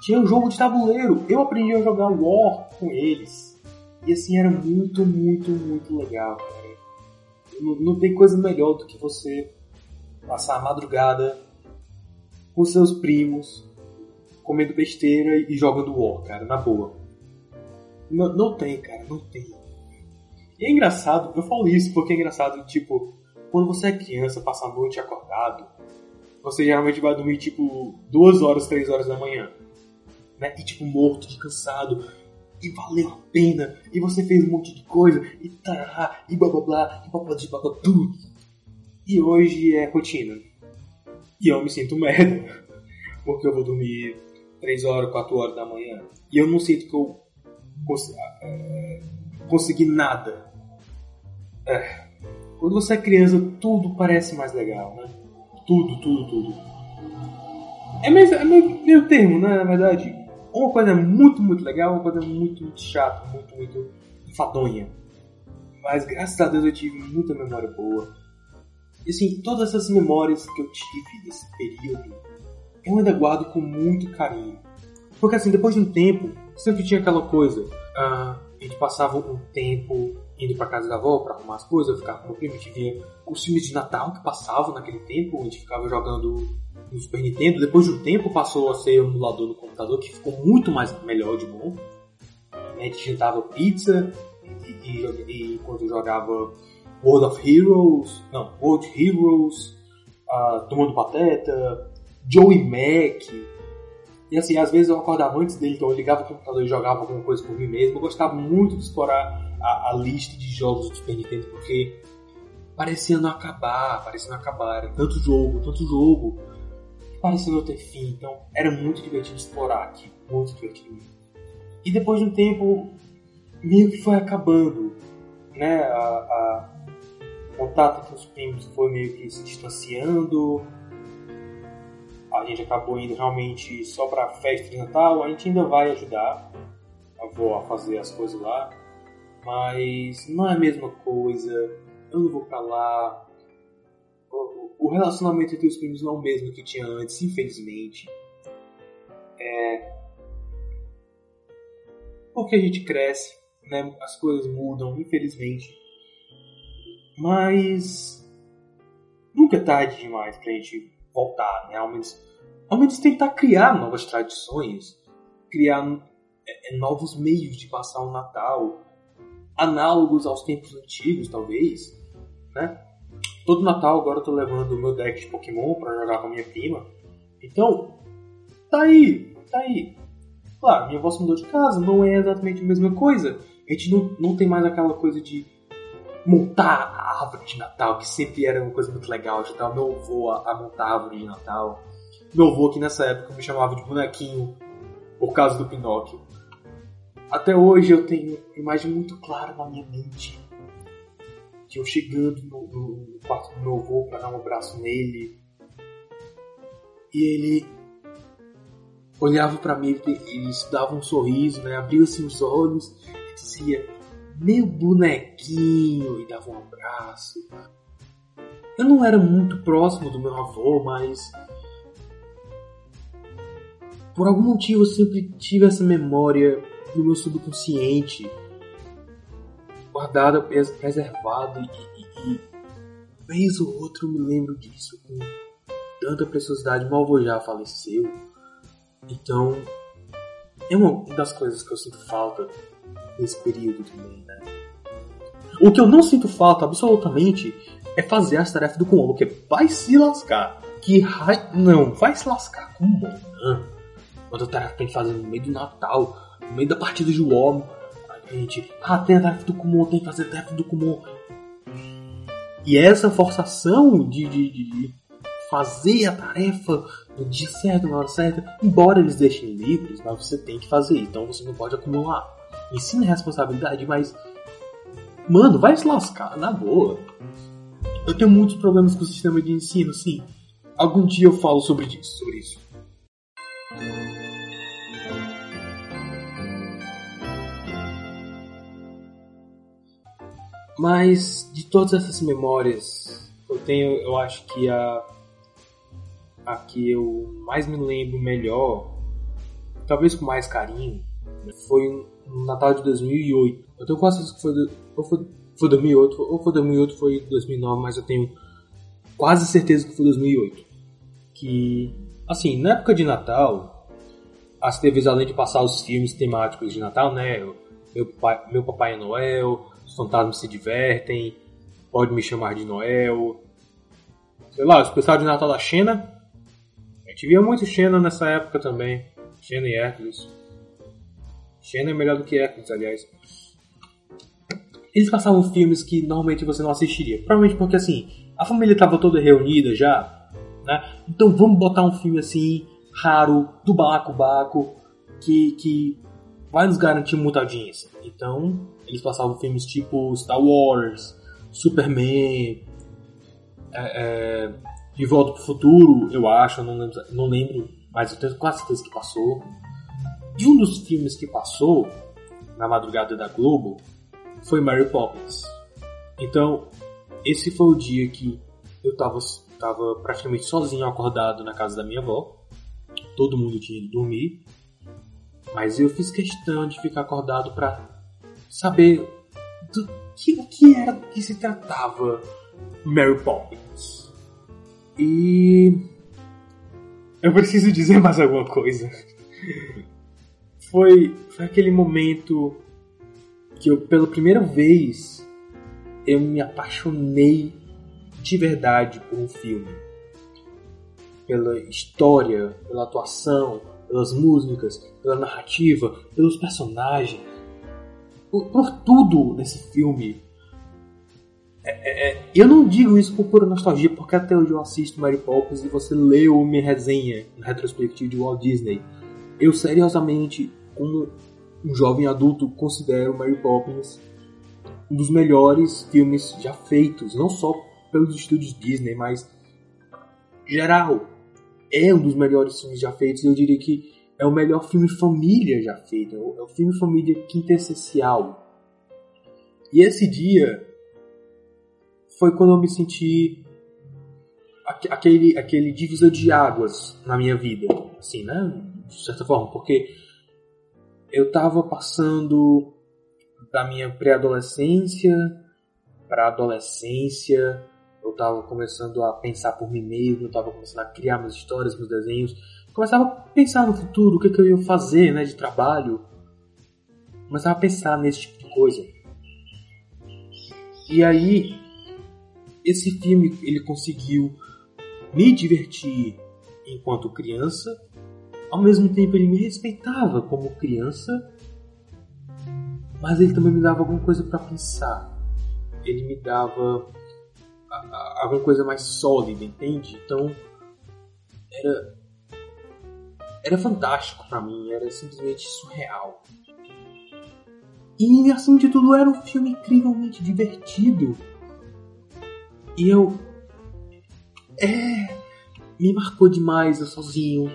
tinha um jogo de tabuleiro. Eu aprendi a jogar War com eles. E assim, era muito, muito, muito legal, cara. Não, não tem coisa melhor do que você passar a madrugada com seus primos, comendo besteira e jogando War, cara, na boa. Não, não tem, cara, não tem. E é engraçado, eu falo isso porque é engraçado, tipo, quando você é criança, passa a noite acordado, você geralmente vai dormir, tipo, duas horas, três horas da manhã. Né? E, tipo, morto de cansado. E valeu a pena. E você fez um monte de coisa. E tá, e blá blá blá, e blá blá tudo. E hoje é rotina. E eu me sinto merda. Porque eu vou dormir 3 horas, 4 horas da manhã. E eu não sinto que eu cons é, consegui nada. É. Quando você é criança, tudo parece mais legal, né? Tudo, tudo, tudo. É meio, é meio, meio termo, né? Na verdade. Uma coisa muito, muito legal, uma coisa muito, muito chata, muito, muito enfadonha. Mas graças a Deus eu tive muita memória boa. E assim, todas essas memórias que eu tive nesse período eu ainda guardo com muito carinho. Porque assim, depois de um tempo, sempre tinha aquela coisa. Uh, a gente passava um tempo indo pra casa da avó pra arrumar as coisas, eu ficava com o primo, a gente via os filmes de Natal que passavam naquele tempo, a gente ficava jogando no Super Nintendo. Depois de um tempo passou a ser emulador no computador que ficou muito mais melhor de bom. A gente jantava pizza e, e, e jogava World of Heroes, não, World Heroes, uh, Tomando Pateta, Joey Mac. E assim, às vezes eu acordava antes dele, então eu ligava o computador e jogava alguma coisa por mim mesmo. Eu gostava muito de explorar a, a lista de jogos do Super Nintendo, porque parecia não acabar, parecia não acabar. Era tanto jogo, tanto jogo, que parecia não ter fim. Então era muito divertido explorar aqui, muito divertido. E depois de um tempo, meio que foi acabando, né? A, a, o contato com os primos foi meio que se distanciando a gente acabou indo realmente só para festa de Natal, a gente ainda vai ajudar a avó a fazer as coisas lá, mas não é a mesma coisa, eu não vou para lá. O, relacionamento entre os primos não é o mesmo que tinha antes, infelizmente. É... Porque a gente cresce, né? as coisas mudam, infelizmente. Mas nunca é tarde demais pra gente voltar, né? Ao menos, ao menos tentar criar novas tradições, criar é, é, novos meios de passar o Natal, análogos aos tempos antigos, talvez, né? Todo Natal agora eu tô levando o meu deck de Pokémon para jogar com a minha prima. Então, tá aí, tá aí. Claro, minha se mudou de casa, não é exatamente a mesma coisa. A gente não, não tem mais aquela coisa de montar a árvore de Natal, que sempre era uma coisa muito legal. Ajudar meu avô a, a montar a árvore de Natal. Meu avô, que nessa época me chamava de bonequinho por causa do Pinóquio. Até hoje eu tenho imagem muito clara na minha mente de eu chegando no, no quarto do meu avô para dar um abraço nele. E ele olhava para mim, ele dava um sorriso, né? abria assim os olhos e dizia: Meu bonequinho! E dava um abraço. Eu não era muito próximo do meu avô, mas por algum motivo eu sempre tive essa memória no meu subconsciente guardada, preservada e, e, e vez ou outro eu me lembro disso com tanta preciosidade. Meu avô já faleceu, então é uma das coisas que eu sinto falta nesse período também, né? O que eu não sinto falta absolutamente é fazer as tarefas do Kumon, porque vai se lascar. Que raio. Não, vai se lascar. Como? Não. Outra tarefa tem que fazer no meio do Natal, no meio da partida de WoW gente, ah, tem a tarefa do Kumon, tem que fazer a tarefa do Kumon. E essa forçação de, de, de, fazer a tarefa no dia certo, na hora certa, embora eles deixem livres, mas você tem que fazer, então você não pode acumular. Ensina a responsabilidade, mas. Mano, vai se lascar, na boa. Eu tenho muitos problemas com o sistema de ensino, sim. Algum dia eu falo sobre isso. Sobre isso. Mas de todas essas memórias, eu tenho, eu acho que a a que eu mais me lembro melhor, talvez com mais carinho, foi no Natal de 2008. Eu tenho quase certeza que foi, ou foi, foi 2008, ou foi 2008 foi 2009, mas eu tenho quase certeza que foi 2008. Que, assim, na época de Natal, as TVs, além de passar os filmes temáticos de Natal, né? Meu, meu Papai Noel, os fantasmas se divertem, pode me chamar de Noel. Sei lá, o especial de Natal da Xena. A gente via muito Xena nessa época também. Xena e Hércules. Xena é melhor do que Hércules, aliás. Eles passavam filmes que normalmente você não assistiria. Provavelmente porque assim, a família estava toda reunida já, né? Então vamos botar um filme assim, raro, do balacobaco, que, que vai nos garantir muita audiência. Então, eles passavam filmes tipo Star Wars, Superman, é, é, De Volta pro Futuro, eu acho, não lembro, não lembro, mas eu tenho quase certeza que passou. E um dos filmes que passou na madrugada da Globo foi Mary Poppins. Então, esse foi o dia que eu tava, tava praticamente sozinho acordado na casa da minha avó. Todo mundo tinha ido dormir. Mas eu fiz questão de ficar acordado para saber do que, o que era do que se tratava Mary Poppins. E eu preciso [LAUGHS] dizer mais alguma coisa. Foi, foi aquele momento que eu, pela primeira vez, eu me apaixonei de verdade por um filme. Pela história, pela atuação, pelas músicas, pela narrativa, pelos personagens, por, por tudo nesse filme. É, é, é, eu não digo isso por pura nostalgia, porque até hoje eu assisto Mary Poppins e você leu minha resenha em retrospectiva de Walt Disney. Eu seriosamente, como um jovem adulto, considero Mary Poppins um dos melhores filmes já feitos, não só pelos estúdios Disney, mas geral é um dos melhores filmes já feitos. Eu diria que é o melhor filme família já feito. É o filme família quintessencial. E esse dia foi quando eu me senti aquele, aquele divisor de águas na minha vida. Assim, né? De certa forma. Porque eu tava passando da minha pré-adolescência para adolescência eu estava começando a pensar por mim mesmo, eu estava começando a criar minhas histórias, meus desenhos, começava a pensar no futuro, o que, que eu ia fazer, né, de trabalho, começava a pensar nesse tipo de coisa. E aí, esse filme ele conseguiu me divertir enquanto criança, ao mesmo tempo ele me respeitava como criança, mas ele também me dava alguma coisa para pensar. Ele me dava alguma coisa mais sólida, entende? Então era era fantástico para mim, era simplesmente surreal. E acima de tudo era um filme incrivelmente divertido. E eu é me marcou demais eu sozinho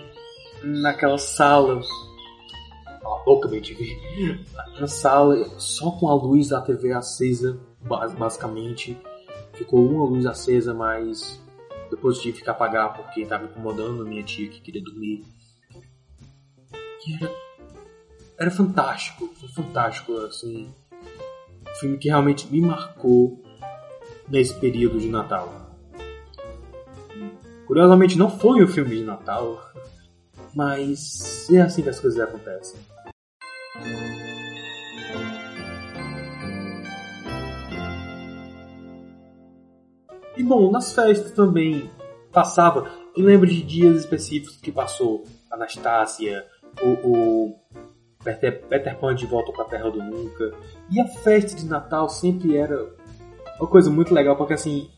naquela sala. Cala a bem TV. Na sala, só com a luz da TV acesa, basicamente ficou uma luz acesa, mas depois tive que apagar porque estava incomodando a minha tia que queria dormir. Era, era fantástico, foi fantástico, assim. Um filme que realmente me marcou nesse período de Natal. Curiosamente não foi um filme de Natal, mas é assim que as coisas acontecem. E bom, nas festas também passava. Eu lembro de dias específicos que passou Anastácia, o, o Peter, Peter Pan de volta para a Terra do Nunca. E a festa de Natal sempre era uma coisa muito legal, porque assim,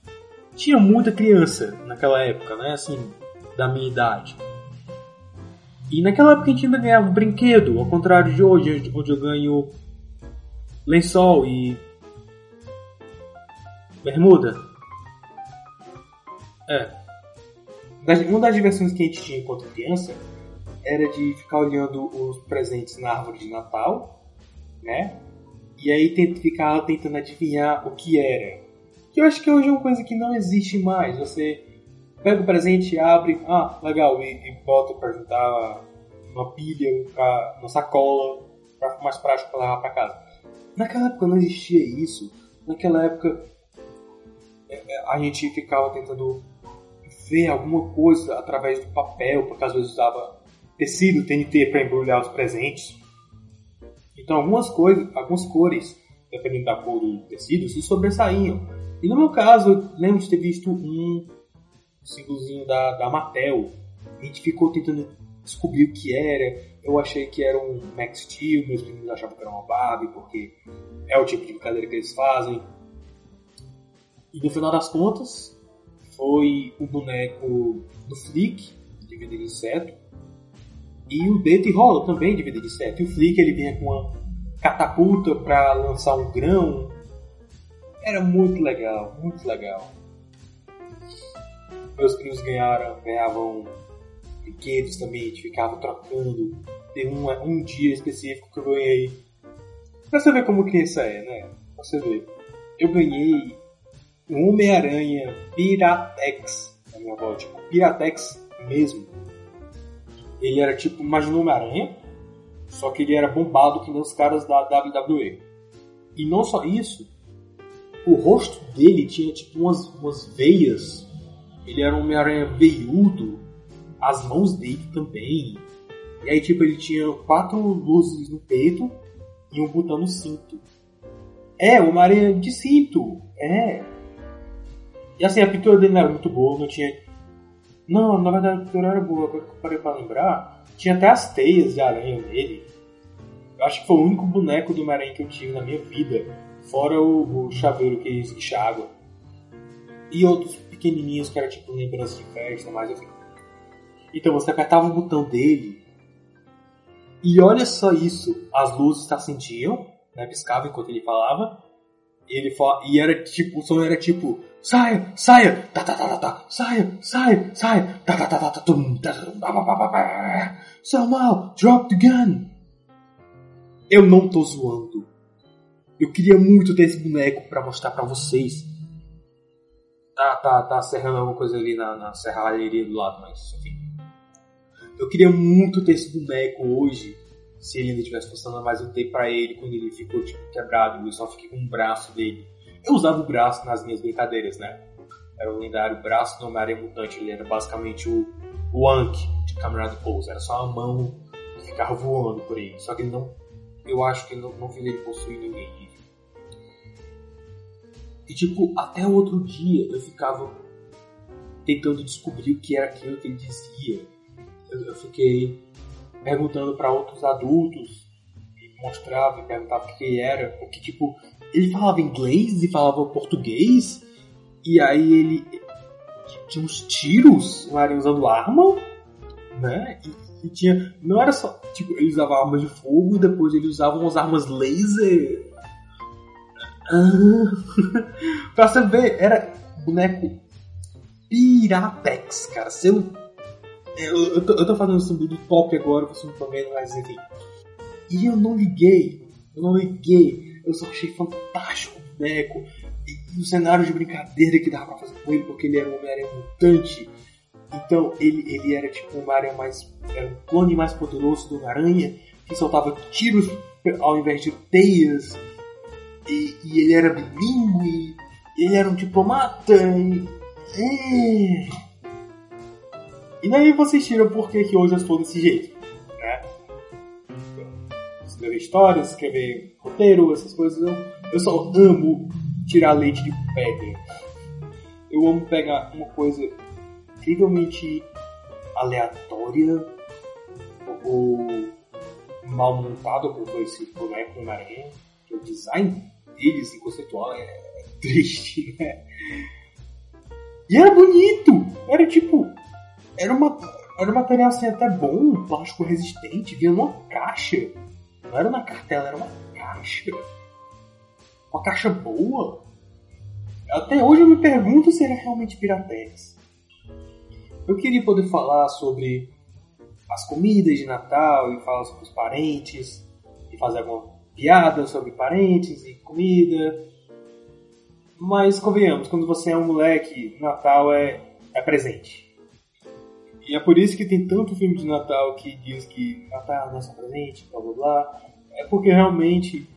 tinha muita criança naquela época, né? Assim, da minha idade. E naquela época a gente ainda ganhava brinquedo, ao contrário de hoje, onde eu ganho lençol e bermuda. É. Uma das diversões que a gente tinha enquanto criança era de ficar olhando os presentes na árvore de Natal, né? E aí ficar tentando adivinhar o que era. Que eu acho que hoje é uma coisa que não existe mais. Você pega o presente, abre, ah, legal, e, e bota para juntar uma pilha, uma sacola, ficar mais prático para levar para casa. Naquela época não existia isso. Naquela época é, é, a gente ficava tentando ver alguma coisa através do papel, porque às vezes usava tecido TNT para embrulhar os presentes. Então algumas coisas, algumas cores, dependendo da cor do tecido, se sobressaíam. E no meu caso, eu lembro de ter visto um símbolozinho da, da Mattel. A gente ficou tentando descobrir o que era. Eu achei que era um Max Steel, meus meninos achavam que era uma Barbie, porque é o tipo de brincadeira que eles fazem. E no final das contas, foi o boneco do Flick, de vida de inseto, e o Dedo e Rola também de vida de inseto. E o Flick ele vinha com uma catapulta para lançar um grão. Era muito legal, muito legal. Meus primos ganharam, ganhavam brinquedos também, a gente ficava trocando. Teve um, um dia específico que eu ganhei. Pra você ver como criança é, né? Pra você ver. Eu ganhei Homem-Aranha Piratex. A minha avó, tipo, Piratex mesmo. Ele era tipo, imagina um Homem-Aranha, só que ele era bombado que nem os caras da WWE. E não só isso, o rosto dele tinha tipo umas, umas veias. Ele era um Homem-Aranha veiudo, as mãos dele também. E aí, tipo, ele tinha quatro luzes no peito e um botão no cinto. É, uma aranha de cinto. É. E assim, a pintura dele não era muito boa, não tinha. Não, na verdade a pintura era boa, agora que eu parei pra lembrar, tinha até as teias de aranha nele. Eu acho que foi o único boneco do Homem-Aranha que eu tive na minha vida, fora o, o chaveiro que esguicha água. E outros pequenininhos que era tipo lembrança de festa, mas eu Então você apertava o botão dele e olha só isso, as luzes acendiam, né, piscavam enquanto ele falava, e ele fala, e era tipo, o som era tipo saia, saia, tá, tá, tá, tá, tá, saia, saia, saia, tá, tá, tá, tá, tá, tum, tá, tá, seu mal, drop the gun. Eu não tô zoando. Eu queria muito ter esse boneco para mostrar para vocês. Tá, tá, tá serrando alguma coisa ali na, na serralheria do lado, mas enfim. Eu queria muito ter esse boneco hoje, se ele ainda tivesse funcionando, mas eu dei pra ele quando ele ficou tipo, quebrado, eu só fiquei com o braço dele eu usava o braço nas minhas brincadeiras, né? era o lendário braço do Homem-Aranha Mutante. Ele era basicamente o, o Anki de Camarada Pose. Era só a mão que ficava voando por aí. Só que não. Eu acho que ele não, não ele possuir ninguém. E tipo, até o outro dia eu ficava tentando descobrir o que era aquilo que ele dizia. Eu, eu fiquei perguntando para outros adultos e mostrava e perguntava o que era, porque tipo, ele falava inglês e falava português e aí ele tinha uns tiros, o Aranha usando arma, né? E, e, tinha. Não era só. Tipo, ele usava armas de fogo e depois ele usava umas armas laser. Ah, [LAUGHS] pra você ver, era boneco Piratex, cara. Se eu, eu, eu, tô, eu tô fazendo um do top agora, você não tá vendo, mas enfim. E eu não liguei, eu não liguei. Eu só achei fantástico o boneco no cenário de brincadeira que dava pra fazer com ele, porque ele era um Homem-Aranha mutante. Então ele, ele era tipo um aranha mais. Era um clone mais poderoso do Homem-Aranha, que soltava tiros ao invés de teias. E, e ele era bilíngue, ele era um diplomata. E, e, e daí vocês tiram por que hoje eu estou desse jeito. Escrever histórias, escrever roteiro, essas coisas. Eu, eu só amo tirar leite de pedra. Eu amo pegar uma coisa incrivelmente aleatória ou mal montada, como foi esse boneco na que o design dele, assim, conceitual, é, é triste, [LAUGHS] né? E era bonito! Era tipo. Era uma. Era um material assim até bom, plástico resistente, vinha numa caixa. Não era na cartela, era uma caixa uma caixa boa. Até hoje eu me pergunto se era realmente Piratex. Eu queria poder falar sobre as comidas de Natal e falar sobre os parentes e fazer alguma piada sobre parentes e comida. Mas convenhamos, quando você é um moleque, Natal é, é presente. E é por isso que tem tanto filme de Natal que diz que Natal é só presente, blá blá blá. É porque realmente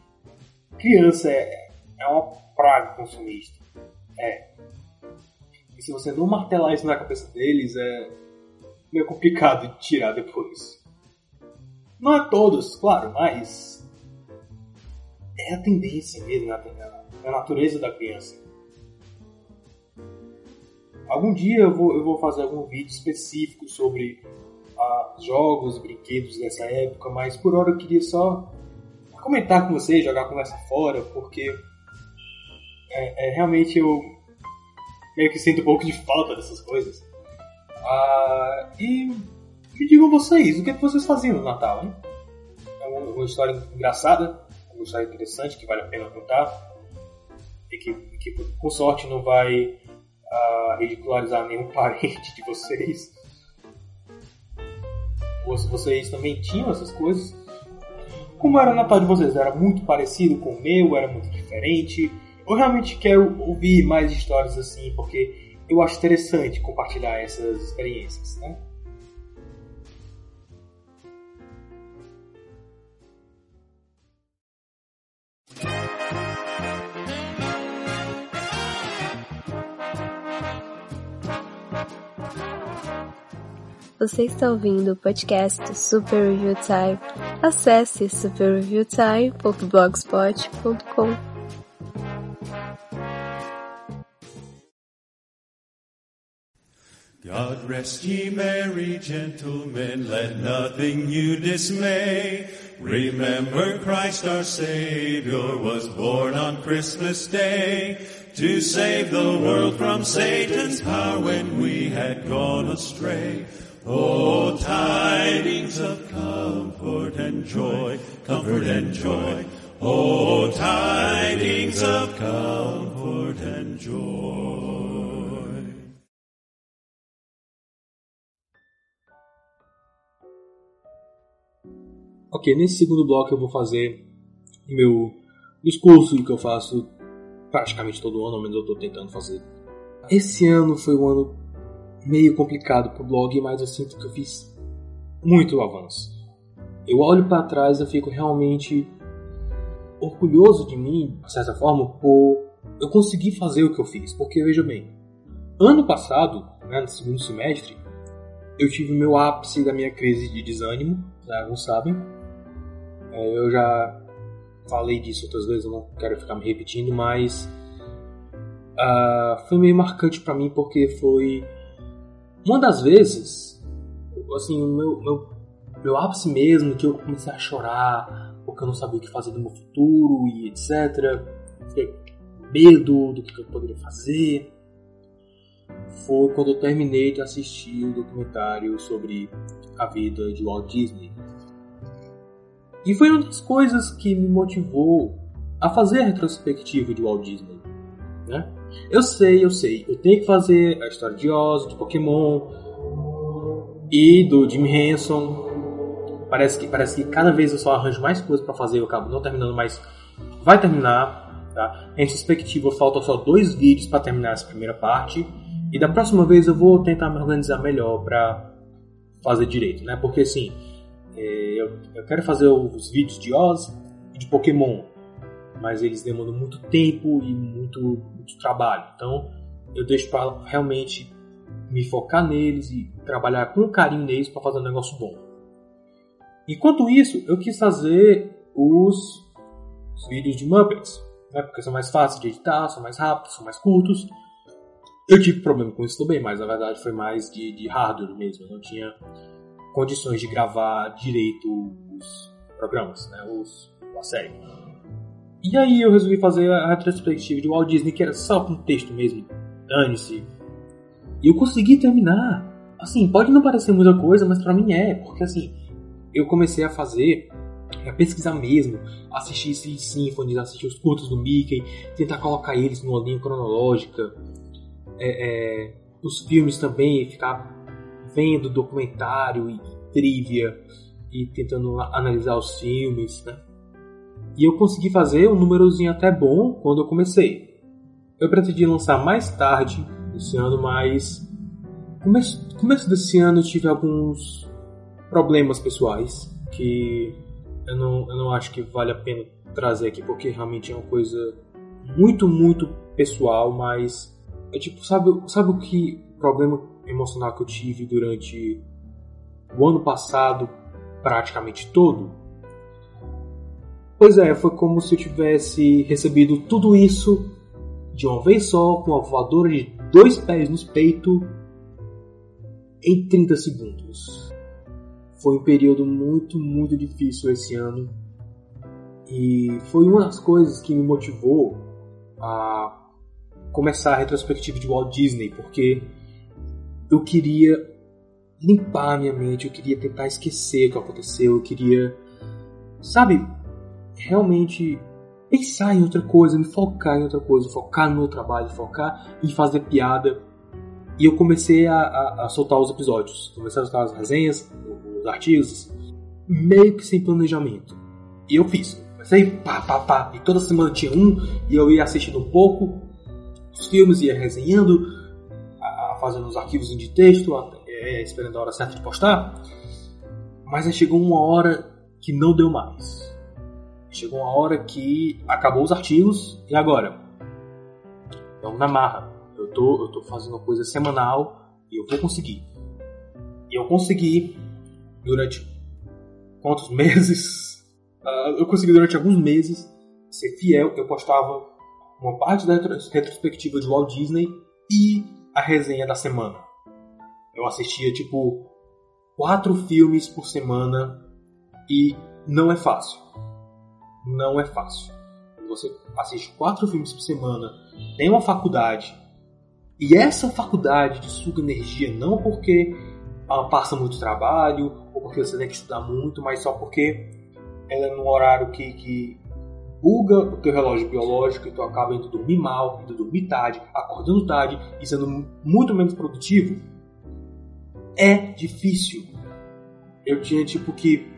criança é, é uma praga consumista. É. E se você não martelar isso na cabeça deles, é meio complicado de tirar depois. Não é todos, claro, mas é a tendência mesmo, é a natureza da criança. Algum dia eu vou, eu vou fazer algum vídeo específico sobre ah, jogos, brinquedos dessa época, mas por hora eu queria só comentar com vocês, jogar a conversa fora, porque é, é, realmente eu meio que sinto um pouco de falta dessas coisas. Ah, e me digam vocês, o que, é que vocês faziam no Natal, hein? É uma, uma, história engraçada, uma história interessante que vale a pena contar e que, que com sorte não vai ah, ridicularizar nenhum [LAUGHS] parente de vocês. Ou se vocês também tinham essas coisas. Como era o Natal de vocês? Era muito parecido com o meu? Era muito diferente? eu realmente quero ouvir mais histórias assim, porque eu acho interessante compartilhar essas experiências, né? Você está ouvindo o podcast Super Review Time. Acesse superreviewtime.blogspot.com. God rest ye merry gentlemen, let nothing you dismay. Remember Christ our Savior was born on Christmas Day to save the world from Satan's power when we had gone astray. Oh, tidings of comfort and joy, comfort and joy. Oh, tidings of comfort and joy. Ok, nesse segundo bloco eu vou fazer o meu discurso que eu faço praticamente todo ano, ao menos eu estou tentando fazer. Esse ano foi um ano meio complicado para o blog, mas eu sinto que eu fiz muito avanço. Eu olho para trás e fico realmente orgulhoso de mim, de certa forma, por eu conseguir fazer o que eu fiz. Porque veja bem, ano passado, né, no segundo semestre, eu tive o meu ápice da minha crise de desânimo, né, alguns sabem. É, eu já falei disso outras vezes, eu não quero ficar me repetindo, mas uh, foi meio marcante para mim porque foi uma das vezes, assim, o meu, meu, meu ápice mesmo, que eu comecei a chorar porque eu não sabia o que fazer no meu futuro e etc. Fiquei medo do que eu poderia fazer foi quando eu terminei de assistir o documentário sobre a vida de Walt Disney. E foi uma das coisas que me motivou a fazer a retrospectiva de Walt Disney. Né? Eu sei, eu sei, eu tenho que fazer a história de Oz, de Pokémon e do Jim Henson. Parece que, parece que cada vez eu só arranjo mais coisas para fazer, eu acabo não terminando, mas vai terminar. Tá? Em retrospectiva, faltam só dois vídeos para terminar essa primeira parte. E da próxima vez eu vou tentar me organizar melhor para fazer direito, né? Porque assim, é, eu quero fazer os vídeos de Oz e de Pokémon, mas eles demandam muito tempo e muito, muito trabalho. Então eu deixo para realmente me focar neles e trabalhar com carinho neles para fazer um negócio bom. Enquanto isso, eu quis fazer os, os vídeos de Muppets, né? porque são mais fáceis de editar, são mais rápidos, são mais curtos eu tive problema com isso também, mas na verdade foi mais de, de hardware mesmo. Eu não tinha condições de gravar direito os programas, né? Os, a série. E aí eu resolvi fazer a retrospectiva de Walt Disney, que era só com texto mesmo. Dane-se. E eu consegui terminar. Assim, pode não parecer muita coisa, mas para mim é, porque assim, eu comecei a fazer, a pesquisar mesmo, assistir Symphonies, assistir os curtos do Mickey, tentar colocar eles numa linha cronológica, é, é, os filmes também, ficar vendo documentário e trivia e tentando analisar os filmes, né? E eu consegui fazer um númerozinho até bom quando eu comecei. Eu pretendi lançar mais tarde esse ano, mas começo, começo desse ano eu tive alguns problemas pessoais que eu não, eu não acho que vale a pena trazer aqui porque realmente é uma coisa muito, muito pessoal, mas é tipo, sabe, sabe o que problema emocional que eu tive durante o ano passado, praticamente todo? Pois é, foi como se eu tivesse recebido tudo isso de uma vez só, com uma voadora de dois pés nos peitos, em 30 segundos. Foi um período muito, muito difícil esse ano. E foi uma das coisas que me motivou a começar a retrospectiva de Walt Disney, porque eu queria limpar a minha mente, eu queria tentar esquecer o que aconteceu, eu queria, sabe, realmente pensar em outra coisa, me focar em outra coisa, focar no meu trabalho, focar em fazer piada. E eu comecei a, a, a soltar os episódios, comecei a soltar as resenhas, os artigos, meio que sem planejamento. E eu fiz. Comecei pá, pá, pá, e toda semana tinha um, e eu ia assistindo um pouco, os filmes, ia resenhando, a, fazendo os arquivos de texto, é, esperando a hora certa de postar. Mas aí chegou uma hora que não deu mais. Chegou uma hora que acabou os artigos e agora? Vamos na marra. Eu tô, eu tô fazendo uma coisa semanal e eu vou conseguir. E eu consegui durante quantos [LAUGHS] meses? Uh, eu consegui durante alguns meses ser fiel. Eu postava uma parte da retrospectiva de Walt Disney e a resenha da semana. Eu assistia tipo quatro filmes por semana e não é fácil. Não é fácil. Você assiste quatro filmes por semana, tem uma faculdade e essa faculdade te suga energia não porque ela passa muito trabalho ou porque você tem que estudar muito, mas só porque ela é num horário que, que buga o teu relógio biológico e tu acaba indo dormir mal, indo dormir tarde, acordando tarde e sendo muito menos produtivo, é difícil. Eu tinha tipo que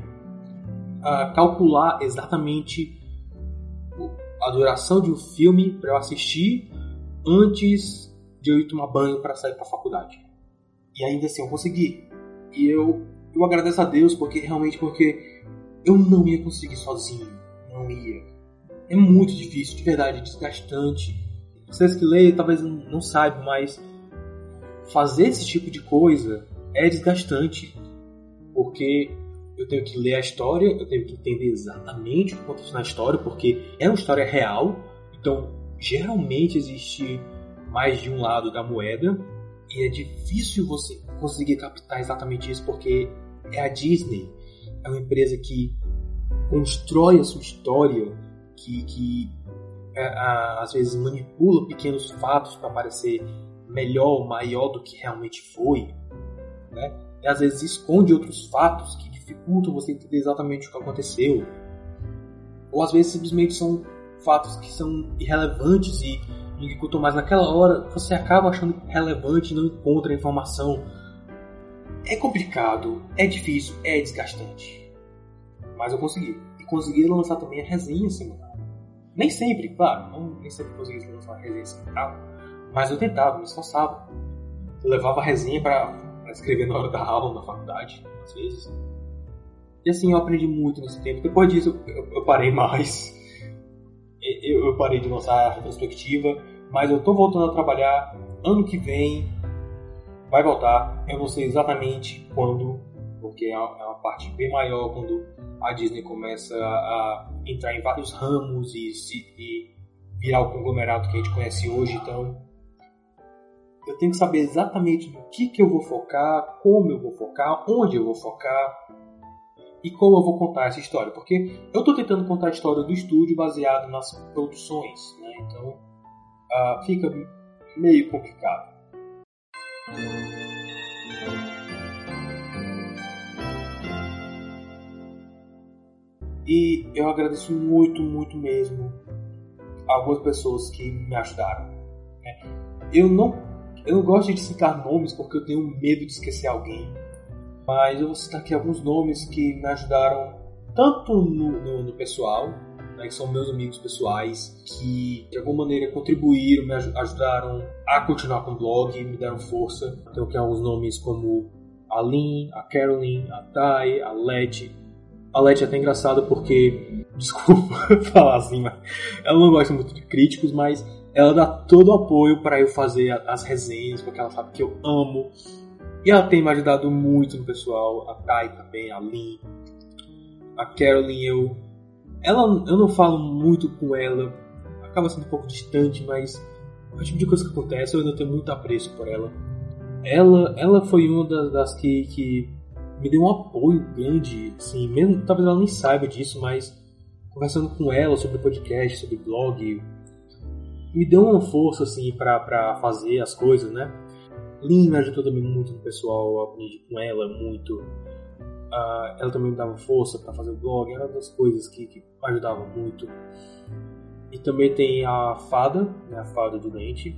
uh, calcular exatamente a duração de um filme para eu assistir antes de eu ir tomar banho para sair para a faculdade. E ainda assim eu consegui. E eu, eu agradeço a Deus porque realmente porque eu não ia conseguir sozinho. Não ia é muito difícil, de verdade, é desgastante. Vocês que leem talvez não saibam, mas fazer esse tipo de coisa é desgastante, porque eu tenho que ler a história, eu tenho que entender exatamente o que aconteceu na história, porque é uma história real, então geralmente existe mais de um lado da moeda e é difícil você conseguir captar exatamente isso porque é a Disney, é uma empresa que constrói a sua história, que, que é, a, às vezes manipula pequenos fatos para parecer melhor, maior do que realmente foi, né? E às vezes esconde outros fatos que dificultam você entender exatamente o que aconteceu. Ou às vezes simplesmente são fatos que são irrelevantes e, quanto mais naquela hora você acaba achando relevante e não encontra informação. É complicado, é difícil, é desgastante. Mas eu consegui. E consegui lançar também a resenha semanal. Nem sempre, claro, não, nem sempre consegui lançar a resenha semanal. Mas eu tentava, me esforçava. Eu levava a resenha para escrever na hora da aula, na faculdade, às vezes. E assim, eu aprendi muito nesse tempo. Depois disso, eu, eu parei mais. Eu, eu, parei de lançar a retrospectiva. Mas eu tô voltando a trabalhar. Ano que vem vai voltar. Eu não sei exatamente quando, porque é uma, é uma parte bem maior quando a Disney começa a, entrar em vários ramos e, se, e virar o conglomerado que a gente conhece hoje. Então, eu tenho que saber exatamente no que, que eu vou focar, como eu vou focar, onde eu vou focar e como eu vou contar essa história, porque eu estou tentando contar a história do estúdio baseado nas produções, né? então uh, fica meio complicado. E eu agradeço muito, muito mesmo algumas pessoas que me ajudaram. Né? Eu não, eu não gosto de citar nomes porque eu tenho medo de esquecer alguém mas eu vou citar aqui alguns nomes que me ajudaram tanto no, no, no pessoal, né, que são meus amigos pessoais, que de alguma maneira contribuíram, me ajudaram a continuar com o blog, me deram força. Tenho aqui alguns nomes como a Lynn, a Caroline, a Thay, a Letty. A Letty é até engraçada porque, [LAUGHS] desculpa [LAUGHS] falar assim, mas ela não gosta muito de críticos, mas ela dá todo o apoio para eu fazer as resenhas, porque ela sabe que eu amo e ela tem me ajudado muito no pessoal, a Thay também, a Lynn, a Carolyn, eu. Ela, eu não falo muito com ela, acaba sendo um pouco distante, mas é o tipo de coisa que acontece, eu ainda tenho muito apreço por ela. Ela, ela foi uma das, das que, que me deu um apoio grande, assim, mesmo, talvez ela nem saiba disso, mas conversando com ela sobre podcast, sobre blog, me deu uma força, assim, para fazer as coisas, né? Lin ajudou também muito no pessoal, aprendi com ela muito. Uh, ela também me dava força para fazer o blog, era uma das coisas que, que ajudavam muito. E também tem a fada, né, a fada do dente.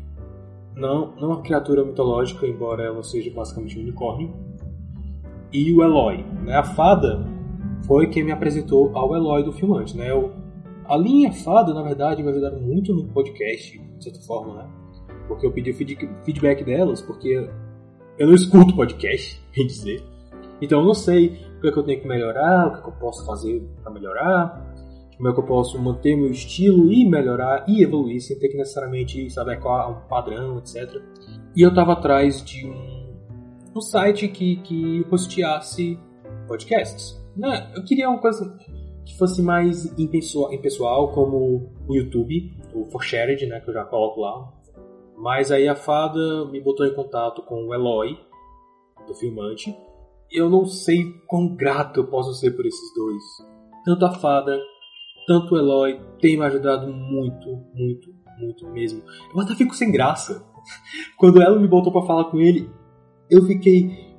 Não, não uma criatura mitológica, embora ela seja basicamente um unicórnio. E o Eloy. Né? A fada foi quem me apresentou ao Eloy do filmante. Né? A linha fada, na verdade, me ajudaram muito no podcast, de certa forma, né? Porque eu pedi feedback delas, porque eu não escuto podcast, [LAUGHS] bem dizer. Então eu não sei o que, é que eu tenho que melhorar, o que, é que eu posso fazer para melhorar, como é que eu posso manter meu estilo e melhorar e evoluir sem ter que necessariamente se adequar a um padrão, etc. E eu estava atrás de um, um site que, que hosteasse podcasts. Né? Eu queria uma coisa que fosse mais impessoal, impessoal como o YouTube, o ForShared, né, que eu já coloco lá, mas aí a fada me botou em contato com o Eloy, do filmante. Eu não sei quão grato eu posso ser por esses dois. Tanto a fada, tanto o Eloy tem me ajudado muito, muito, muito mesmo. Eu até fico sem graça. [LAUGHS] Quando ela me botou para falar com ele, eu fiquei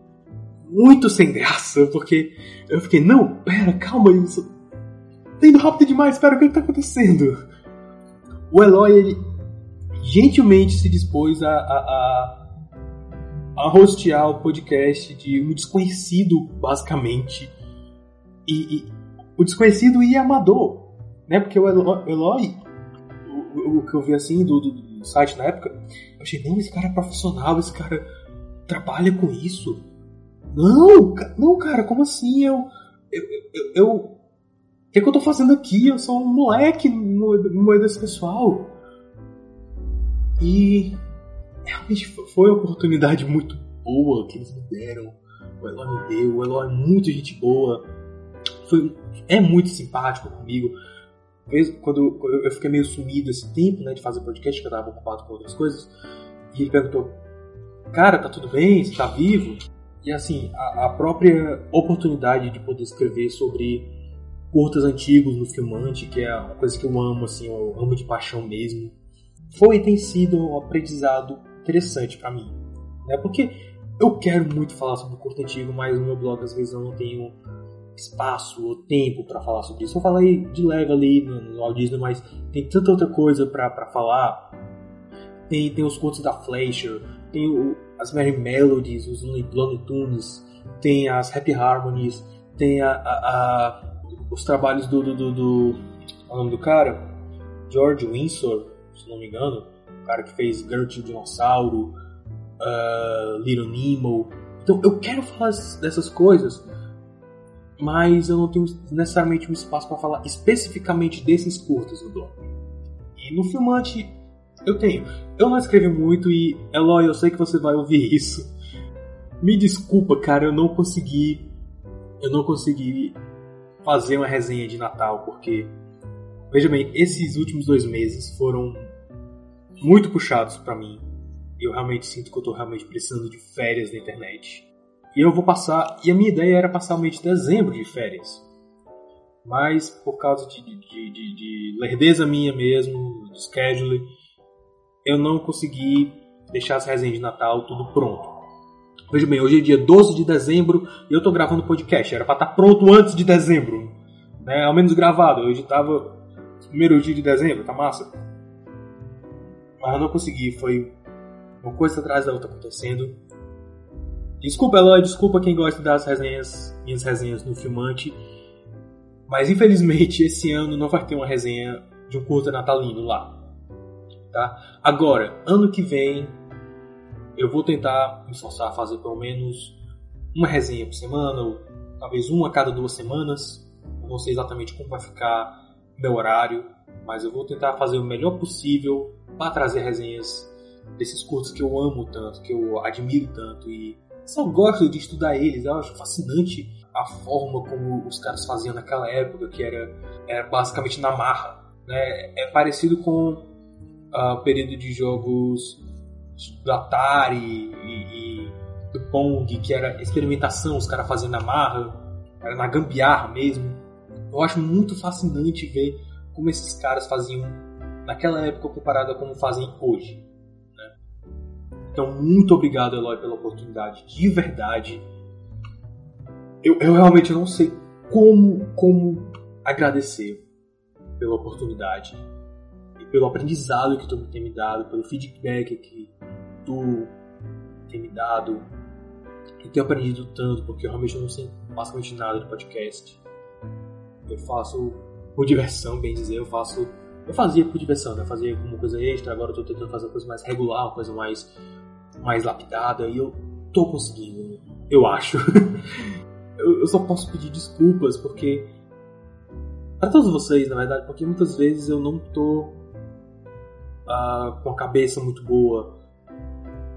muito sem graça, porque eu fiquei, não, pera, calma isso. Tá indo rápido demais, pera, o que, que tá acontecendo? O Eloy, ele, gentilmente se dispôs a, a, a, a hostear o podcast de um desconhecido, basicamente. E, e o desconhecido e amador. Né? Porque o Eloy, o, o, que eu vi assim do, do, do, site na época, eu achei, não, esse cara é profissional, esse cara trabalha com isso. Não, não, cara, como assim? Eu. Eu. eu, eu o que, é que eu tô fazendo aqui? Eu sou um moleque no, no meio desse pessoal. E realmente foi uma oportunidade muito boa que eles me deram. O Eloy me deu, o Eloy é muito gente boa. Foi, é muito simpático comigo. Quando, eu fiquei meio sumido esse tempo né, de fazer podcast, que eu estava ocupado com outras coisas, e ele perguntou: Cara, tá tudo bem? Você tá vivo? E assim, a, a própria oportunidade de poder escrever sobre curtas antigos no Filmante, que é uma coisa que eu amo, assim, eu amo de paixão mesmo, foi e tem sido um aprendizado interessante para mim. Né? Porque eu quero muito falar sobre o curto antigo, mas no meu blog às vezes eu não tenho espaço ou tempo para falar sobre isso. Eu falei de leve ali no, no Disney, mas tem tanta outra coisa para falar. Tem, tem os contos da Fleischer, tem o, as Merry Melodies, os Looney Tunes, tem as Happy Harmonies, tem a, a, a os trabalhos do, do, do, do é o nome do cara? George Windsor, se não me engano, o cara que fez Gertrude Dinossauro, uh, Little Nemo. Então eu quero falar dessas coisas, mas eu não tenho necessariamente um espaço para falar especificamente desses curtas no blog. E no filmante eu tenho. Eu não escrevi muito e, Eloy, eu sei que você vai ouvir [LAUGHS] isso. Me desculpa, cara, eu não consegui. Eu não consegui fazer uma resenha de Natal, porque. Veja bem, esses últimos dois meses foram muito puxados para mim. Eu realmente sinto que eu tô realmente precisando de férias na internet. E eu vou passar. E a minha ideia era passar o mês de dezembro de férias. Mas por causa de, de, de, de lerdeza minha mesmo, de schedule, eu não consegui deixar as resenhas de Natal tudo pronto. Veja bem, hoje é dia 12 de dezembro e eu tô gravando podcast. Era para estar tá pronto antes de dezembro. Né? Ao menos gravado. Eu editava primeiro dia de dezembro, tá massa? Mas eu não consegui. Foi uma coisa atrás da outra acontecendo. Desculpa, Eloy, desculpa quem gosta das resenhas, minhas resenhas no Filmante. Mas infelizmente esse ano não vai ter uma resenha de um curta natalino lá. Tá? Agora, ano que vem, eu vou tentar me esforçar a fazer pelo menos uma resenha por semana, ou talvez uma a cada duas semanas. Eu não sei exatamente como vai ficar meu horário, mas eu vou tentar fazer o melhor possível para trazer resenhas desses curtos que eu amo tanto, que eu admiro tanto e só gosto de estudar eles. Eu acho fascinante a forma como os caras faziam naquela época, que era, era basicamente na marra. Né? É parecido com uh, o período de jogos do Atari e, e, do Pong, que era experimentação, os caras fazendo na marra, era na gambiarra mesmo. Eu acho muito fascinante ver como esses caras faziam naquela época comparado a como fazem hoje. Né? Então, muito obrigado, Eloy, pela oportunidade. De verdade. Eu, eu realmente não sei como, como agradecer pela oportunidade e pelo aprendizado que tu tem me dado, pelo feedback que tu tem me dado. Eu tenho aprendido tanto, porque eu realmente não sei basicamente nada de podcast. Eu faço por diversão, bem dizer, eu faço. Eu fazia por diversão, né? Fazia como coisa extra, agora eu tô tentando fazer uma coisa mais regular, uma coisa mais, mais lapidada, e eu tô conseguindo, eu acho. [LAUGHS] eu, eu só posso pedir desculpas, porque. Para todos vocês, na verdade, porque muitas vezes eu não tô uh, com a cabeça muito boa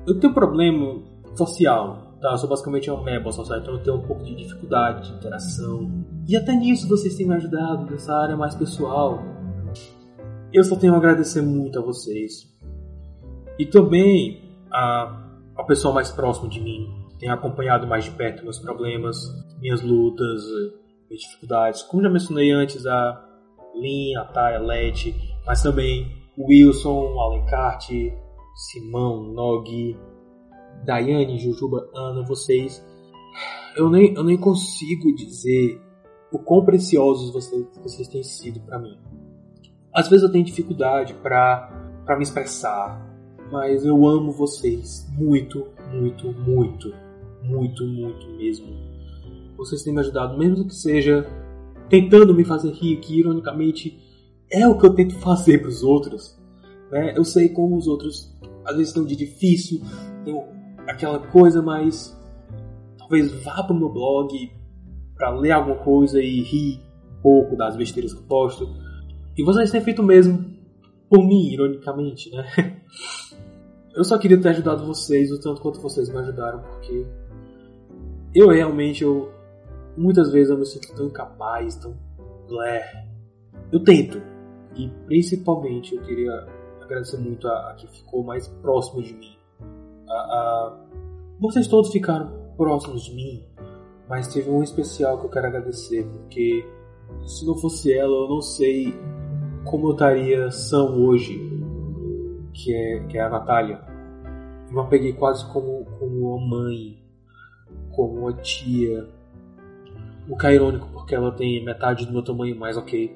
eu tenho um problema social, tá? Eu sou basicamente uma meba social, então eu tenho um pouco de dificuldade de interação. E até nisso vocês têm me ajudado, nessa área mais pessoal. Eu só tenho a agradecer muito a vocês. E também a, a pessoa mais próxima de mim, tem acompanhado mais de perto meus problemas, minhas lutas, minhas dificuldades. Como já mencionei antes, a Lin, a Thay, a Leti, mas também Wilson, o Alencart, Simão, Nog, Daiane, Jujuba, Ana, vocês. Eu nem, eu nem consigo dizer o quão preciosos vocês, vocês têm sido para mim. Às vezes eu tenho dificuldade para me expressar, mas eu amo vocês muito, muito, muito, muito, muito mesmo. Vocês têm me ajudado, mesmo que seja tentando me fazer rir, que ironicamente é o que eu tento [LAUGHS] fazer para os outros. Né? Eu sei como os outros às vezes um dia difícil, tem aquela coisa, mas talvez vá pro meu blog para ler alguma coisa e rir um pouco das besteiras que eu posto. E vocês têm feito mesmo por mim, ironicamente, né? [LAUGHS] eu só queria ter ajudado vocês o tanto quanto vocês me ajudaram, porque eu realmente, eu muitas vezes eu me sinto tão incapaz, tão blé. Eu tento. E principalmente eu queria agradecer muito a, a que ficou mais próximo de mim. A, a, vocês todos ficaram próximos de mim, mas teve um especial que eu quero agradecer, porque se não fosse ela, eu não sei como eu estaria são hoje, que é, que é a Natália. Eu a peguei quase como, como uma mãe, como uma tia. O que é irônico, porque ela tem metade do meu tamanho, mais ok.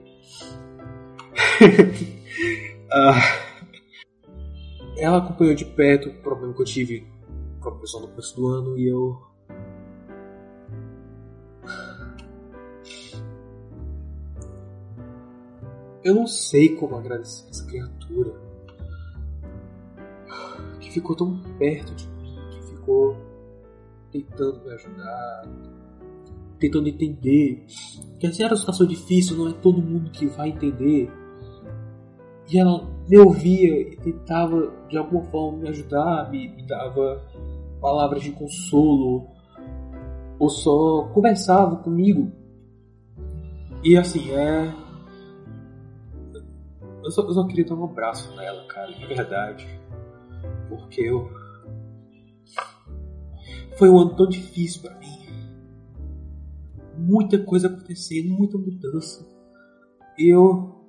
uh, [LAUGHS] ela acompanhou de perto o problema que eu tive com a pessoa no começo do ano e eu Eu não sei como agradecer essa criatura que ficou tão perto de mim, que ficou tentando me ajudar, tentando entender que essa era uma situação difícil, não é todo mundo que vai entender. E ela me ouvia e tentava de alguma forma me ajudar, me, me dava palavras de consolo, ou só conversava comigo. E assim, é eu só, eu só queria dar um abraço nela, cara, de verdade. Porque eu. Foi um ano tão difícil para mim. Muita coisa acontecendo, muita mudança. Eu.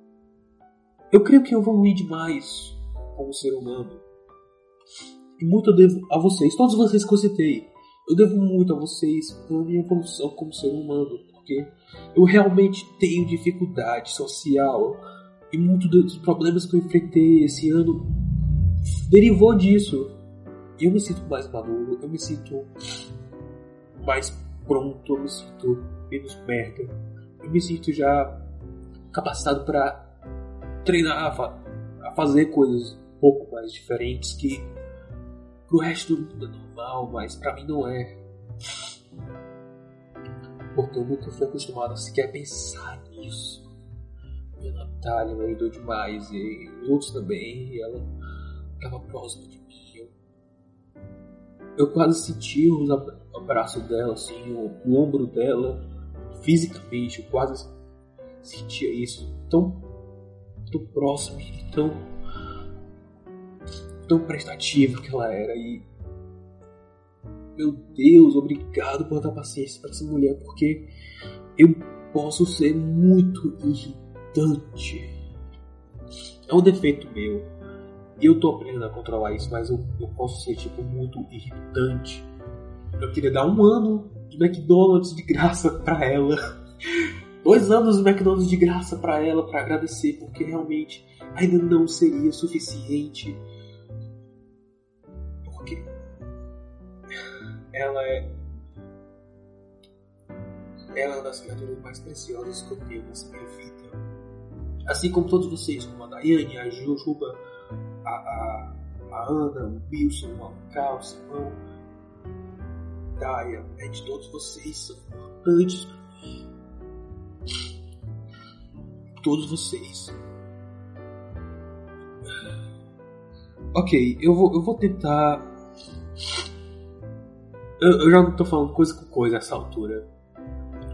Eu creio que eu evolui demais como ser humano. E muito eu devo a vocês, todos vocês que eu citei. Eu devo muito a vocês pela minha evolução como ser humano. Porque eu realmente tenho dificuldade social e muitos dos problemas que eu enfrentei esse ano derivou disso. Eu me sinto mais maduro, eu me sinto mais pronto, eu me sinto menos merda. Eu me sinto já capacitado para treinar, a fazer coisas um pouco mais diferentes que pro resto do mundo é normal, mas para mim não é. Porque eu nunca fui acostumado a sequer pensar nisso a Natália me ajudou demais e os outros também. E ela estava próxima de mim. Eu, eu quase senti o abraço dela, assim, o, o, ombro dela, fisicamente. Eu quase sentia isso tão, tão próximo e tão, tão prestativa que ela era. E meu Deus, obrigado por dar paciência para essa mulher, porque eu posso ser muito irritado irritante. É um defeito meu. Eu tô aprendendo a controlar isso, mas eu, eu posso ser tipo muito irritante. Eu queria dar um ano de McDonald's de graça [LAUGHS] para ela. Dois anos de McDonald's de graça para ela para agradecer, porque realmente ainda não seria suficiente. Porque ela é ela é uma das criaturas mais preciosas que eu tenho nessa minha vida. Assim como todos vocês, como a Daiane, a Jujuba, a, a, a Ana, o Wilson, o Alucal, o Simão, Daia, é de todos vocês são importantes para mim. Todos vocês. Ok, eu vou, eu vou tentar. Eu, eu já não estou falando coisa com coisa nessa altura.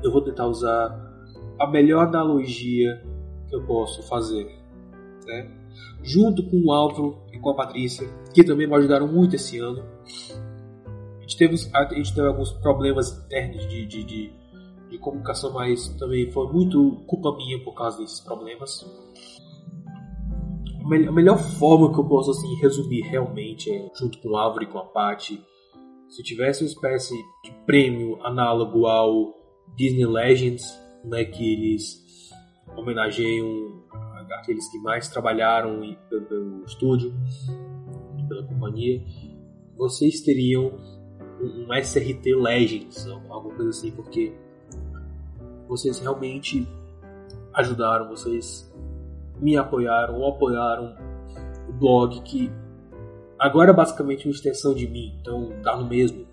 Eu vou tentar usar a melhor analogia que eu posso fazer. Né? Junto com o Álvaro e com a Patrícia, que também me ajudaram muito esse ano. A gente teve, a gente teve alguns problemas internos de, de, de, de comunicação, mas também foi muito culpa minha por causa desses problemas. A melhor forma que eu posso assim, resumir realmente é, junto com o Álvaro e com a Paty, se tivesse uma espécie de prêmio análogo ao Disney Legends, né, que eles homenageiam aqueles que mais trabalharam pelo, estúdio, pela companhia, vocês teriam um SRT Legends, alguma coisa assim, porque vocês realmente ajudaram, vocês me apoiaram apoiaram o blog que agora é basicamente uma extensão de mim, então dá no mesmo.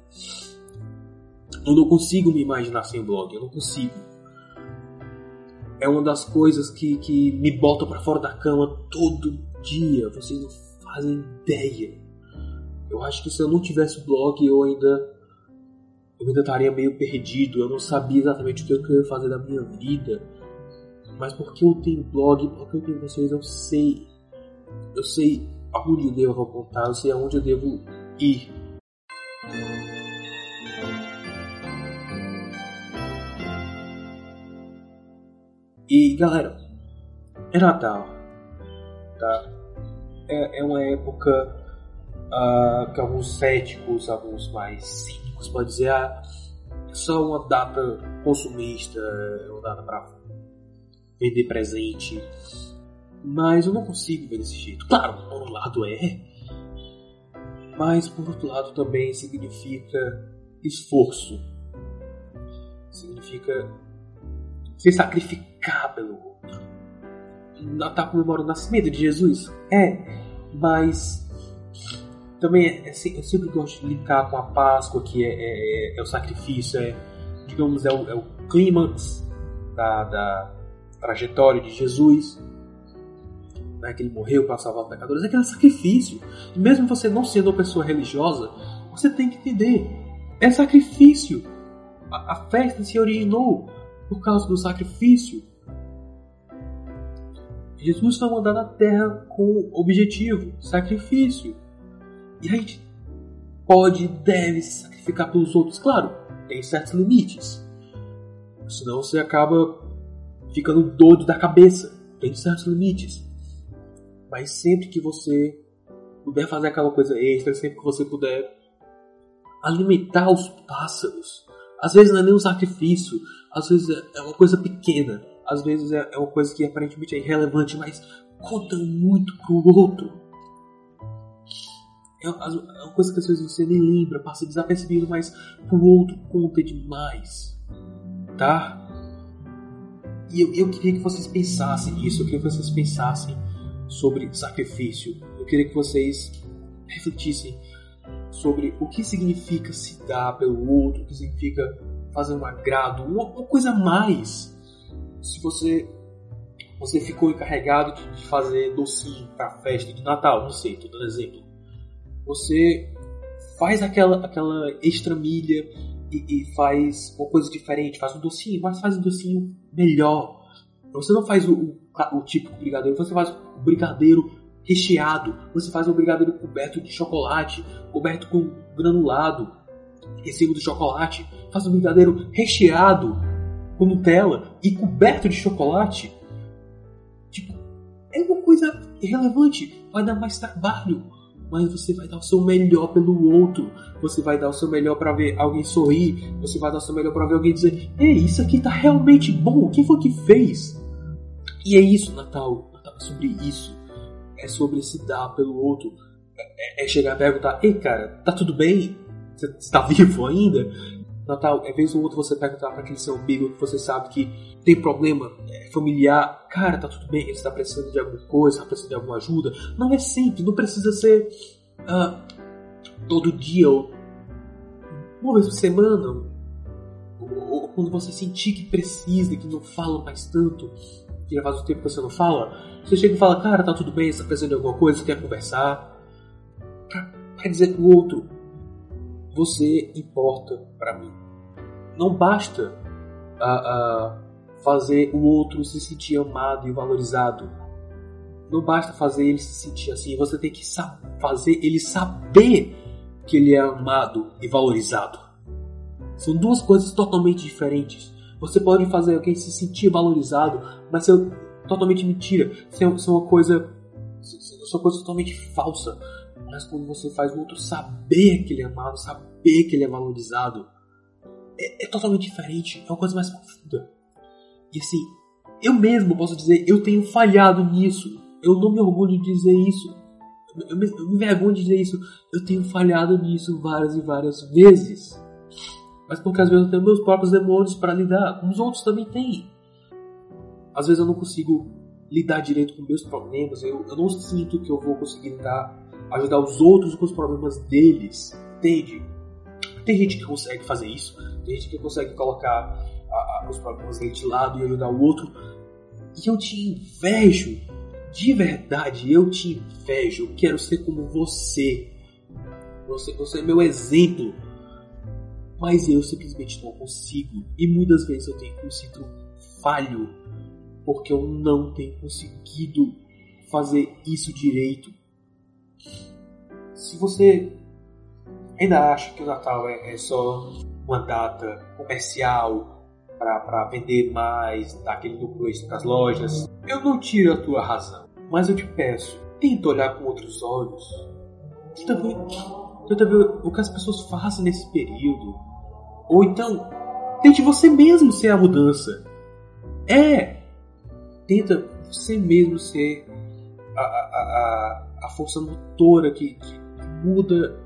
Eu não consigo me imaginar sem blog, eu não consigo é uma das coisas que, que me bota para fora da cama todo dia. Vocês não fazem ideia. Eu acho que se eu não tivesse blog, eu ainda eu ainda estaria meio perdido. Eu não sabia exatamente o que eu ia fazer da minha vida. Mas porque eu tenho blog, porque eu tenho vocês, eu sei. Eu sei aonde eu devo apontar, eu sei aonde eu devo ir. E galera, é Natal, tá? É, é uma época uh, que alguns céticos, alguns mais cínicos podem dizer ah, é só uma data consumista, é uma data para vender presente. Mas eu não consigo ver desse jeito. Claro, por um lado é, mas por outro lado também significa esforço. Significa se sacrificar pelo outro. Natal comemora o nascimento de Jesus? É, mas também é, é, eu sempre gosto de linkar com a Páscoa, que é, é, é o sacrifício, é, digamos, é o, é o clímax da, da trajetória de Jesus. Né, que ele morreu para salvar os pecadores, é aquele sacrifício. E mesmo você não sendo uma pessoa religiosa, você tem que entender: é sacrifício. A, a festa se originou por causa do sacrifício. Jesus foi mandado à terra com objetivo, sacrifício. E a gente pode e deve se sacrificar pelos outros, claro, tem certos limites. Senão você acaba ficando doido da cabeça. Tem certos limites. Mas sempre que você puder fazer aquela coisa extra, sempre que você puder alimentar os pássaros. Às vezes não é nem um sacrifício, às vezes é uma coisa pequena, às vezes é, é uma coisa que aparentemente é irrelevante, mas conta muito pro outro. É, é uma coisa que às vezes você nem lembra, passa desapercebido, mas pro outro conta demais. Tá? E eu, eu queria que vocês pensassem nisso, eu queria que vocês pensassem sobre sacrifício. Eu queria que vocês refletissem sobre o que significa se dar pelo outro, o que significa fazer um agrado, uma, uma coisa mais. Se você você ficou encarregado de, fazer docinho para festa de Natal, não sei, tô dando exemplo. Você faz aquela aquela extra milha e, e, faz uma coisa diferente, faz um docinho, mas faz um docinho melhor. Você não faz o, o, o típico brigadeiro, você faz o brigadeiro recheado, você faz um brigadeiro coberto de chocolate, coberto com granulado, recibo de chocolate, faz um brigadeiro recheado com Nutella e coberto de chocolate. Tipo, é uma coisa irrelevante, vai dar mais trabalho, mas você vai dar o seu melhor pelo outro. Você vai dar o seu melhor para ver alguém sorrir, você vai dar o seu melhor para ver alguém dizer: "Ei, isso aqui tá realmente bom. Quem foi que fez?" E é isso, Natal. Natal é sobre isso. É sobre se dar pelo outro. É, é chegar e perguntar: "Ei, cara, tá tudo bem? Você está [LAUGHS] vivo ainda? Natal, é vez ou outra você perguntar para aquele seu amigo que você sabe que tem problema é, familiar, cara, tá tudo bem, ele está precisando de alguma coisa, está precisando de alguma ajuda. Não é sempre, não precisa ser uh, todo dia ou uma vez por semana, ou, ou, quando você sentir que precisa, que não fala mais tanto, que já faz um tempo que você não fala, você chega e fala, cara, tá tudo bem, você está precisando de alguma coisa, quer conversar, pra dizer pro outro, você importa para mim. Não basta uh, uh, fazer o outro se sentir amado e valorizado. Não basta fazer ele se sentir assim. Você tem que fazer ele saber que ele é amado e valorizado. São duas coisas totalmente diferentes. Você pode fazer alguém se sentir valorizado, mas ser totalmente mentira. Ser, uma coisa, ser uma coisa totalmente falsa. Mas quando você faz o outro saber que ele é amado, saber que ele é valorizado, é, é totalmente diferente. É uma coisa mais profunda. E assim, eu mesmo posso dizer, eu tenho falhado nisso. Eu não me orgulho de dizer isso. Eu me, eu me de dizer isso. Eu tenho falhado nisso várias e várias vezes. Mas porque às vezes eu tenho meus próprios demônios para lidar, como os outros também têm. Às vezes eu não consigo lidar direito com meus problemas, eu, eu não sinto que eu vou conseguir lidar ajudar os outros com os problemas deles, entende? Tem gente que consegue fazer isso, tem gente que consegue colocar a, a, os problemas dele de lado e ajudar o outro. E eu te invejo, de verdade, eu te invejo. Eu quero ser como você. você, você é meu exemplo. Mas eu simplesmente não consigo. E muitas vezes eu tenho me sinto falho porque eu não tenho conseguido fazer isso direito. Se você ainda acha que o Natal é, é só uma data comercial para vender mais, dar aquele lucro extra para as lojas, eu não tiro a tua razão. Mas eu te peço, tenta olhar com outros olhos. Tenta ver, tenta ver o que as pessoas fazem nesse período. Ou então, tente você mesmo ser a mudança. É! Tenta você mesmo ser a, a, a, a força motora que, que muda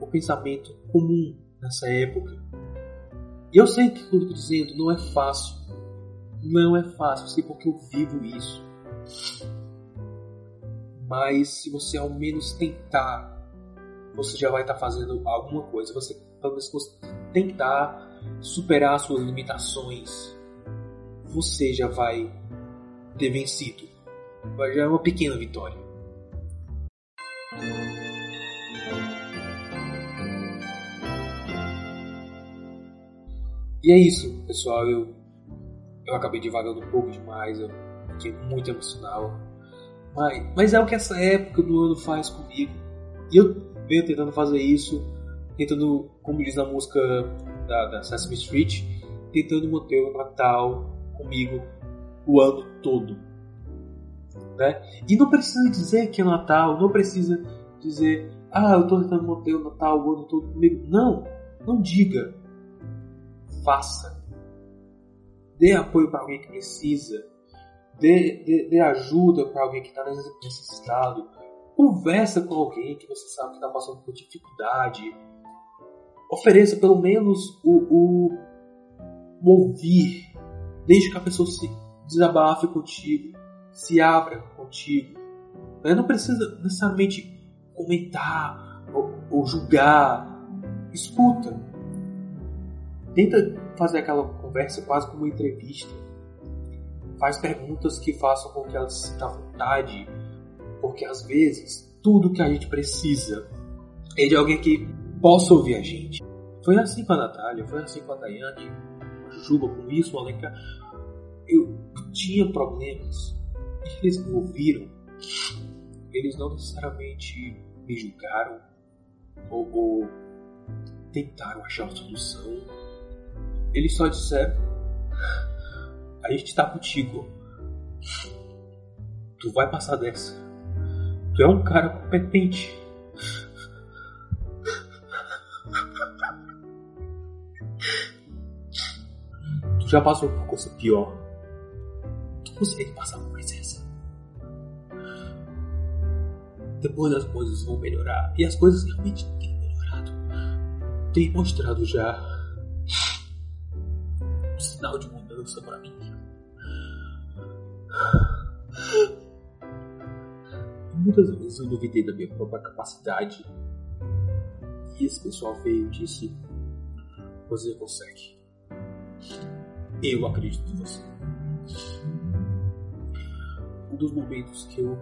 o pensamento comum nessa época. E eu sei que o que eu estou dizendo não é fácil. Não é fácil, sei porque eu vivo isso. Mas se você ao menos tentar, você já vai estar tá fazendo alguma coisa. Você, pelo menos, você tentar superar suas limitações, você já vai ter vencido. Já é uma pequena vitória. E é isso, pessoal. Eu, eu acabei divagando um pouco demais, eu fiquei muito emocional. Mas, mas é o que essa época do ano faz comigo. E eu venho tentando fazer isso, tentando, como diz a música da, da Sesame Street, tentando manter o Natal comigo o ano todo. Né? E não precisa dizer que é Natal, não precisa dizer, ah, eu estou tentando manter o Natal o ano todo comigo. Não, não diga faça. Dê apoio para alguém que precisa. Dê, dê, dê ajuda para alguém que está necessitado. Conversa com alguém que você sabe que está passando por dificuldade. Ofereça pelo menos o, o, o ouvir. Deixe que a pessoa se desabafe contigo. Se abra contigo. Não precisa necessariamente comentar ou, ou julgar. Escuta Tenta fazer aquela conversa quase como uma entrevista. Faz perguntas que façam com que ela se sinta à vontade, porque às vezes tudo que a gente precisa é de alguém que possa ouvir a gente. Foi assim com a Natália, foi assim com a Daiane, com a Juba, com isso, o Alencar. Eu tinha problemas, eles me ouviram, eles não necessariamente me julgaram ou, ou tentaram achar a solução eles só disseram: A gente tá contigo. Tu vai passar dessa. Tu é um cara competente. Tu já passou por coisa pior. Tu consegue passar por essa. Depois as coisas vão melhorar. E as coisas realmente têm melhorado. Tem mostrado já sinal de mudança para mim. Muitas vezes eu duvidei da minha própria capacidade. E esse pessoal veio e disse: Você consegue. Eu acredito em você. Um dos momentos que eu.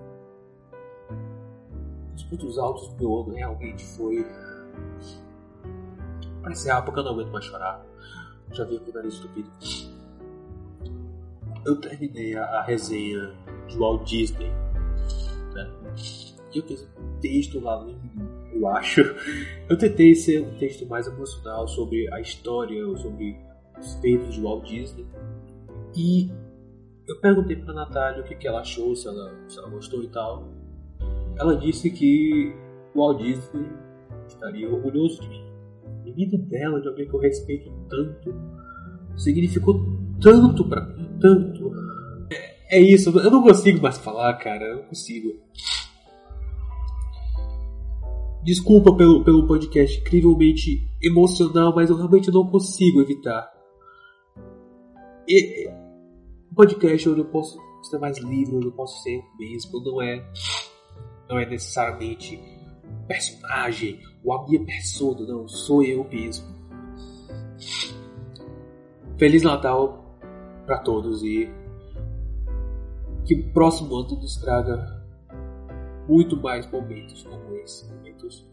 Os pontos altos do meu ano realmente foi. Parece ah, porque eu não aguento mais chorar já vi com o nariz estupido. Eu terminei a, a, resenha de Walt Disney. Né? E eu fiz um texto lá eu acho. Eu tentei ser um texto mais emocional sobre a história, sobre os feitos de Walt Disney. E eu perguntei pra Natália o que, que ela achou, se ela, se ela gostou e tal. Ela disse que o Walt Disney estaria orgulhoso de mim vida dela, de alguém que eu respeito tanto, significou tanto para mim, tanto. É, é, isso, eu não consigo mais falar, cara, eu não consigo. Desculpa pelo, pelo podcast incrivelmente emocional, mas eu realmente não consigo evitar. E, um podcast onde eu posso ser mais livre, onde eu posso ser mesmo, não é, não é necessariamente personagem ou a minha persona, não, sou eu mesmo. Feliz Natal para todos e que o próximo ano nos traga muito mais momentos como esse, momentos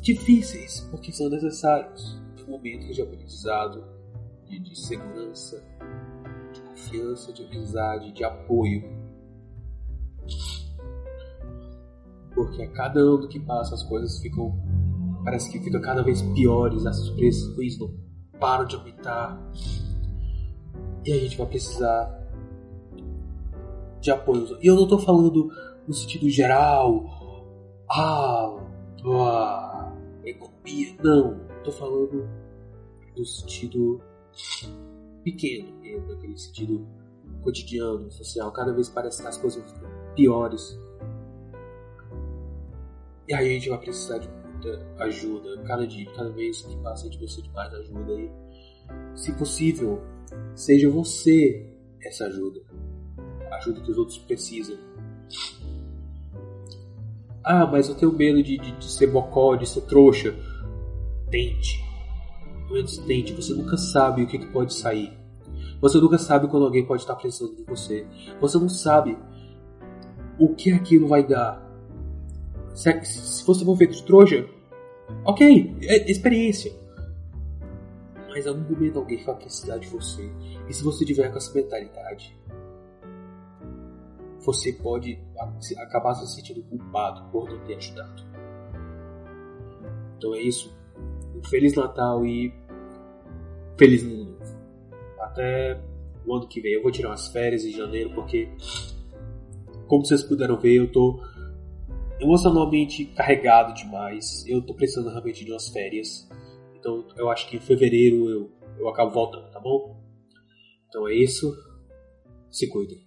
difíceis, porque são necessários. Momentos de aprendizado, de, de segurança, de confiança, de amizade, de apoio. Porque a cada ano que passa as coisas ficam. Parece que ficam cada vez piores, as surpresas não param de aumentar. E a gente vai precisar de apoio. E eu não estou falando no sentido geral, ah, ah economia, não. Estou falando no sentido pequeno, naquele sentido cotidiano, social. Cada vez parece que as coisas ficam piores. E aí a gente vai precisar de muita ajuda. Cada dia, cada vez que passa, a gente precisa de mais ajuda. E, se possível, seja você essa ajuda. Ajuda que os outros precisam. Ah, mas eu tenho medo de, de, de ser bocó, de ser trouxa. Tente. Menos tente. Você nunca sabe o que, que pode sair. Você nunca sabe quando alguém pode estar precisando de você. Você não sabe o que aquilo vai dar. Se, se você for feito de trouxa, ok, é experiência. Mas algum momento alguém vai precisar de você. E se você tiver com essa mentalidade, você pode acabar se sentindo culpado por não ter ajudado. Então é isso. Um Feliz Natal e Feliz Ano Novo. Até o ano que vem. Eu vou tirar umas férias em janeiro porque, como vocês puderam ver, eu tô emocionalmente carregado demais. Eu tô precisando realmente de umas férias. Então eu acho que em fevereiro eu, eu acabo voltando, tá bom? Então é isso. Se cuidem.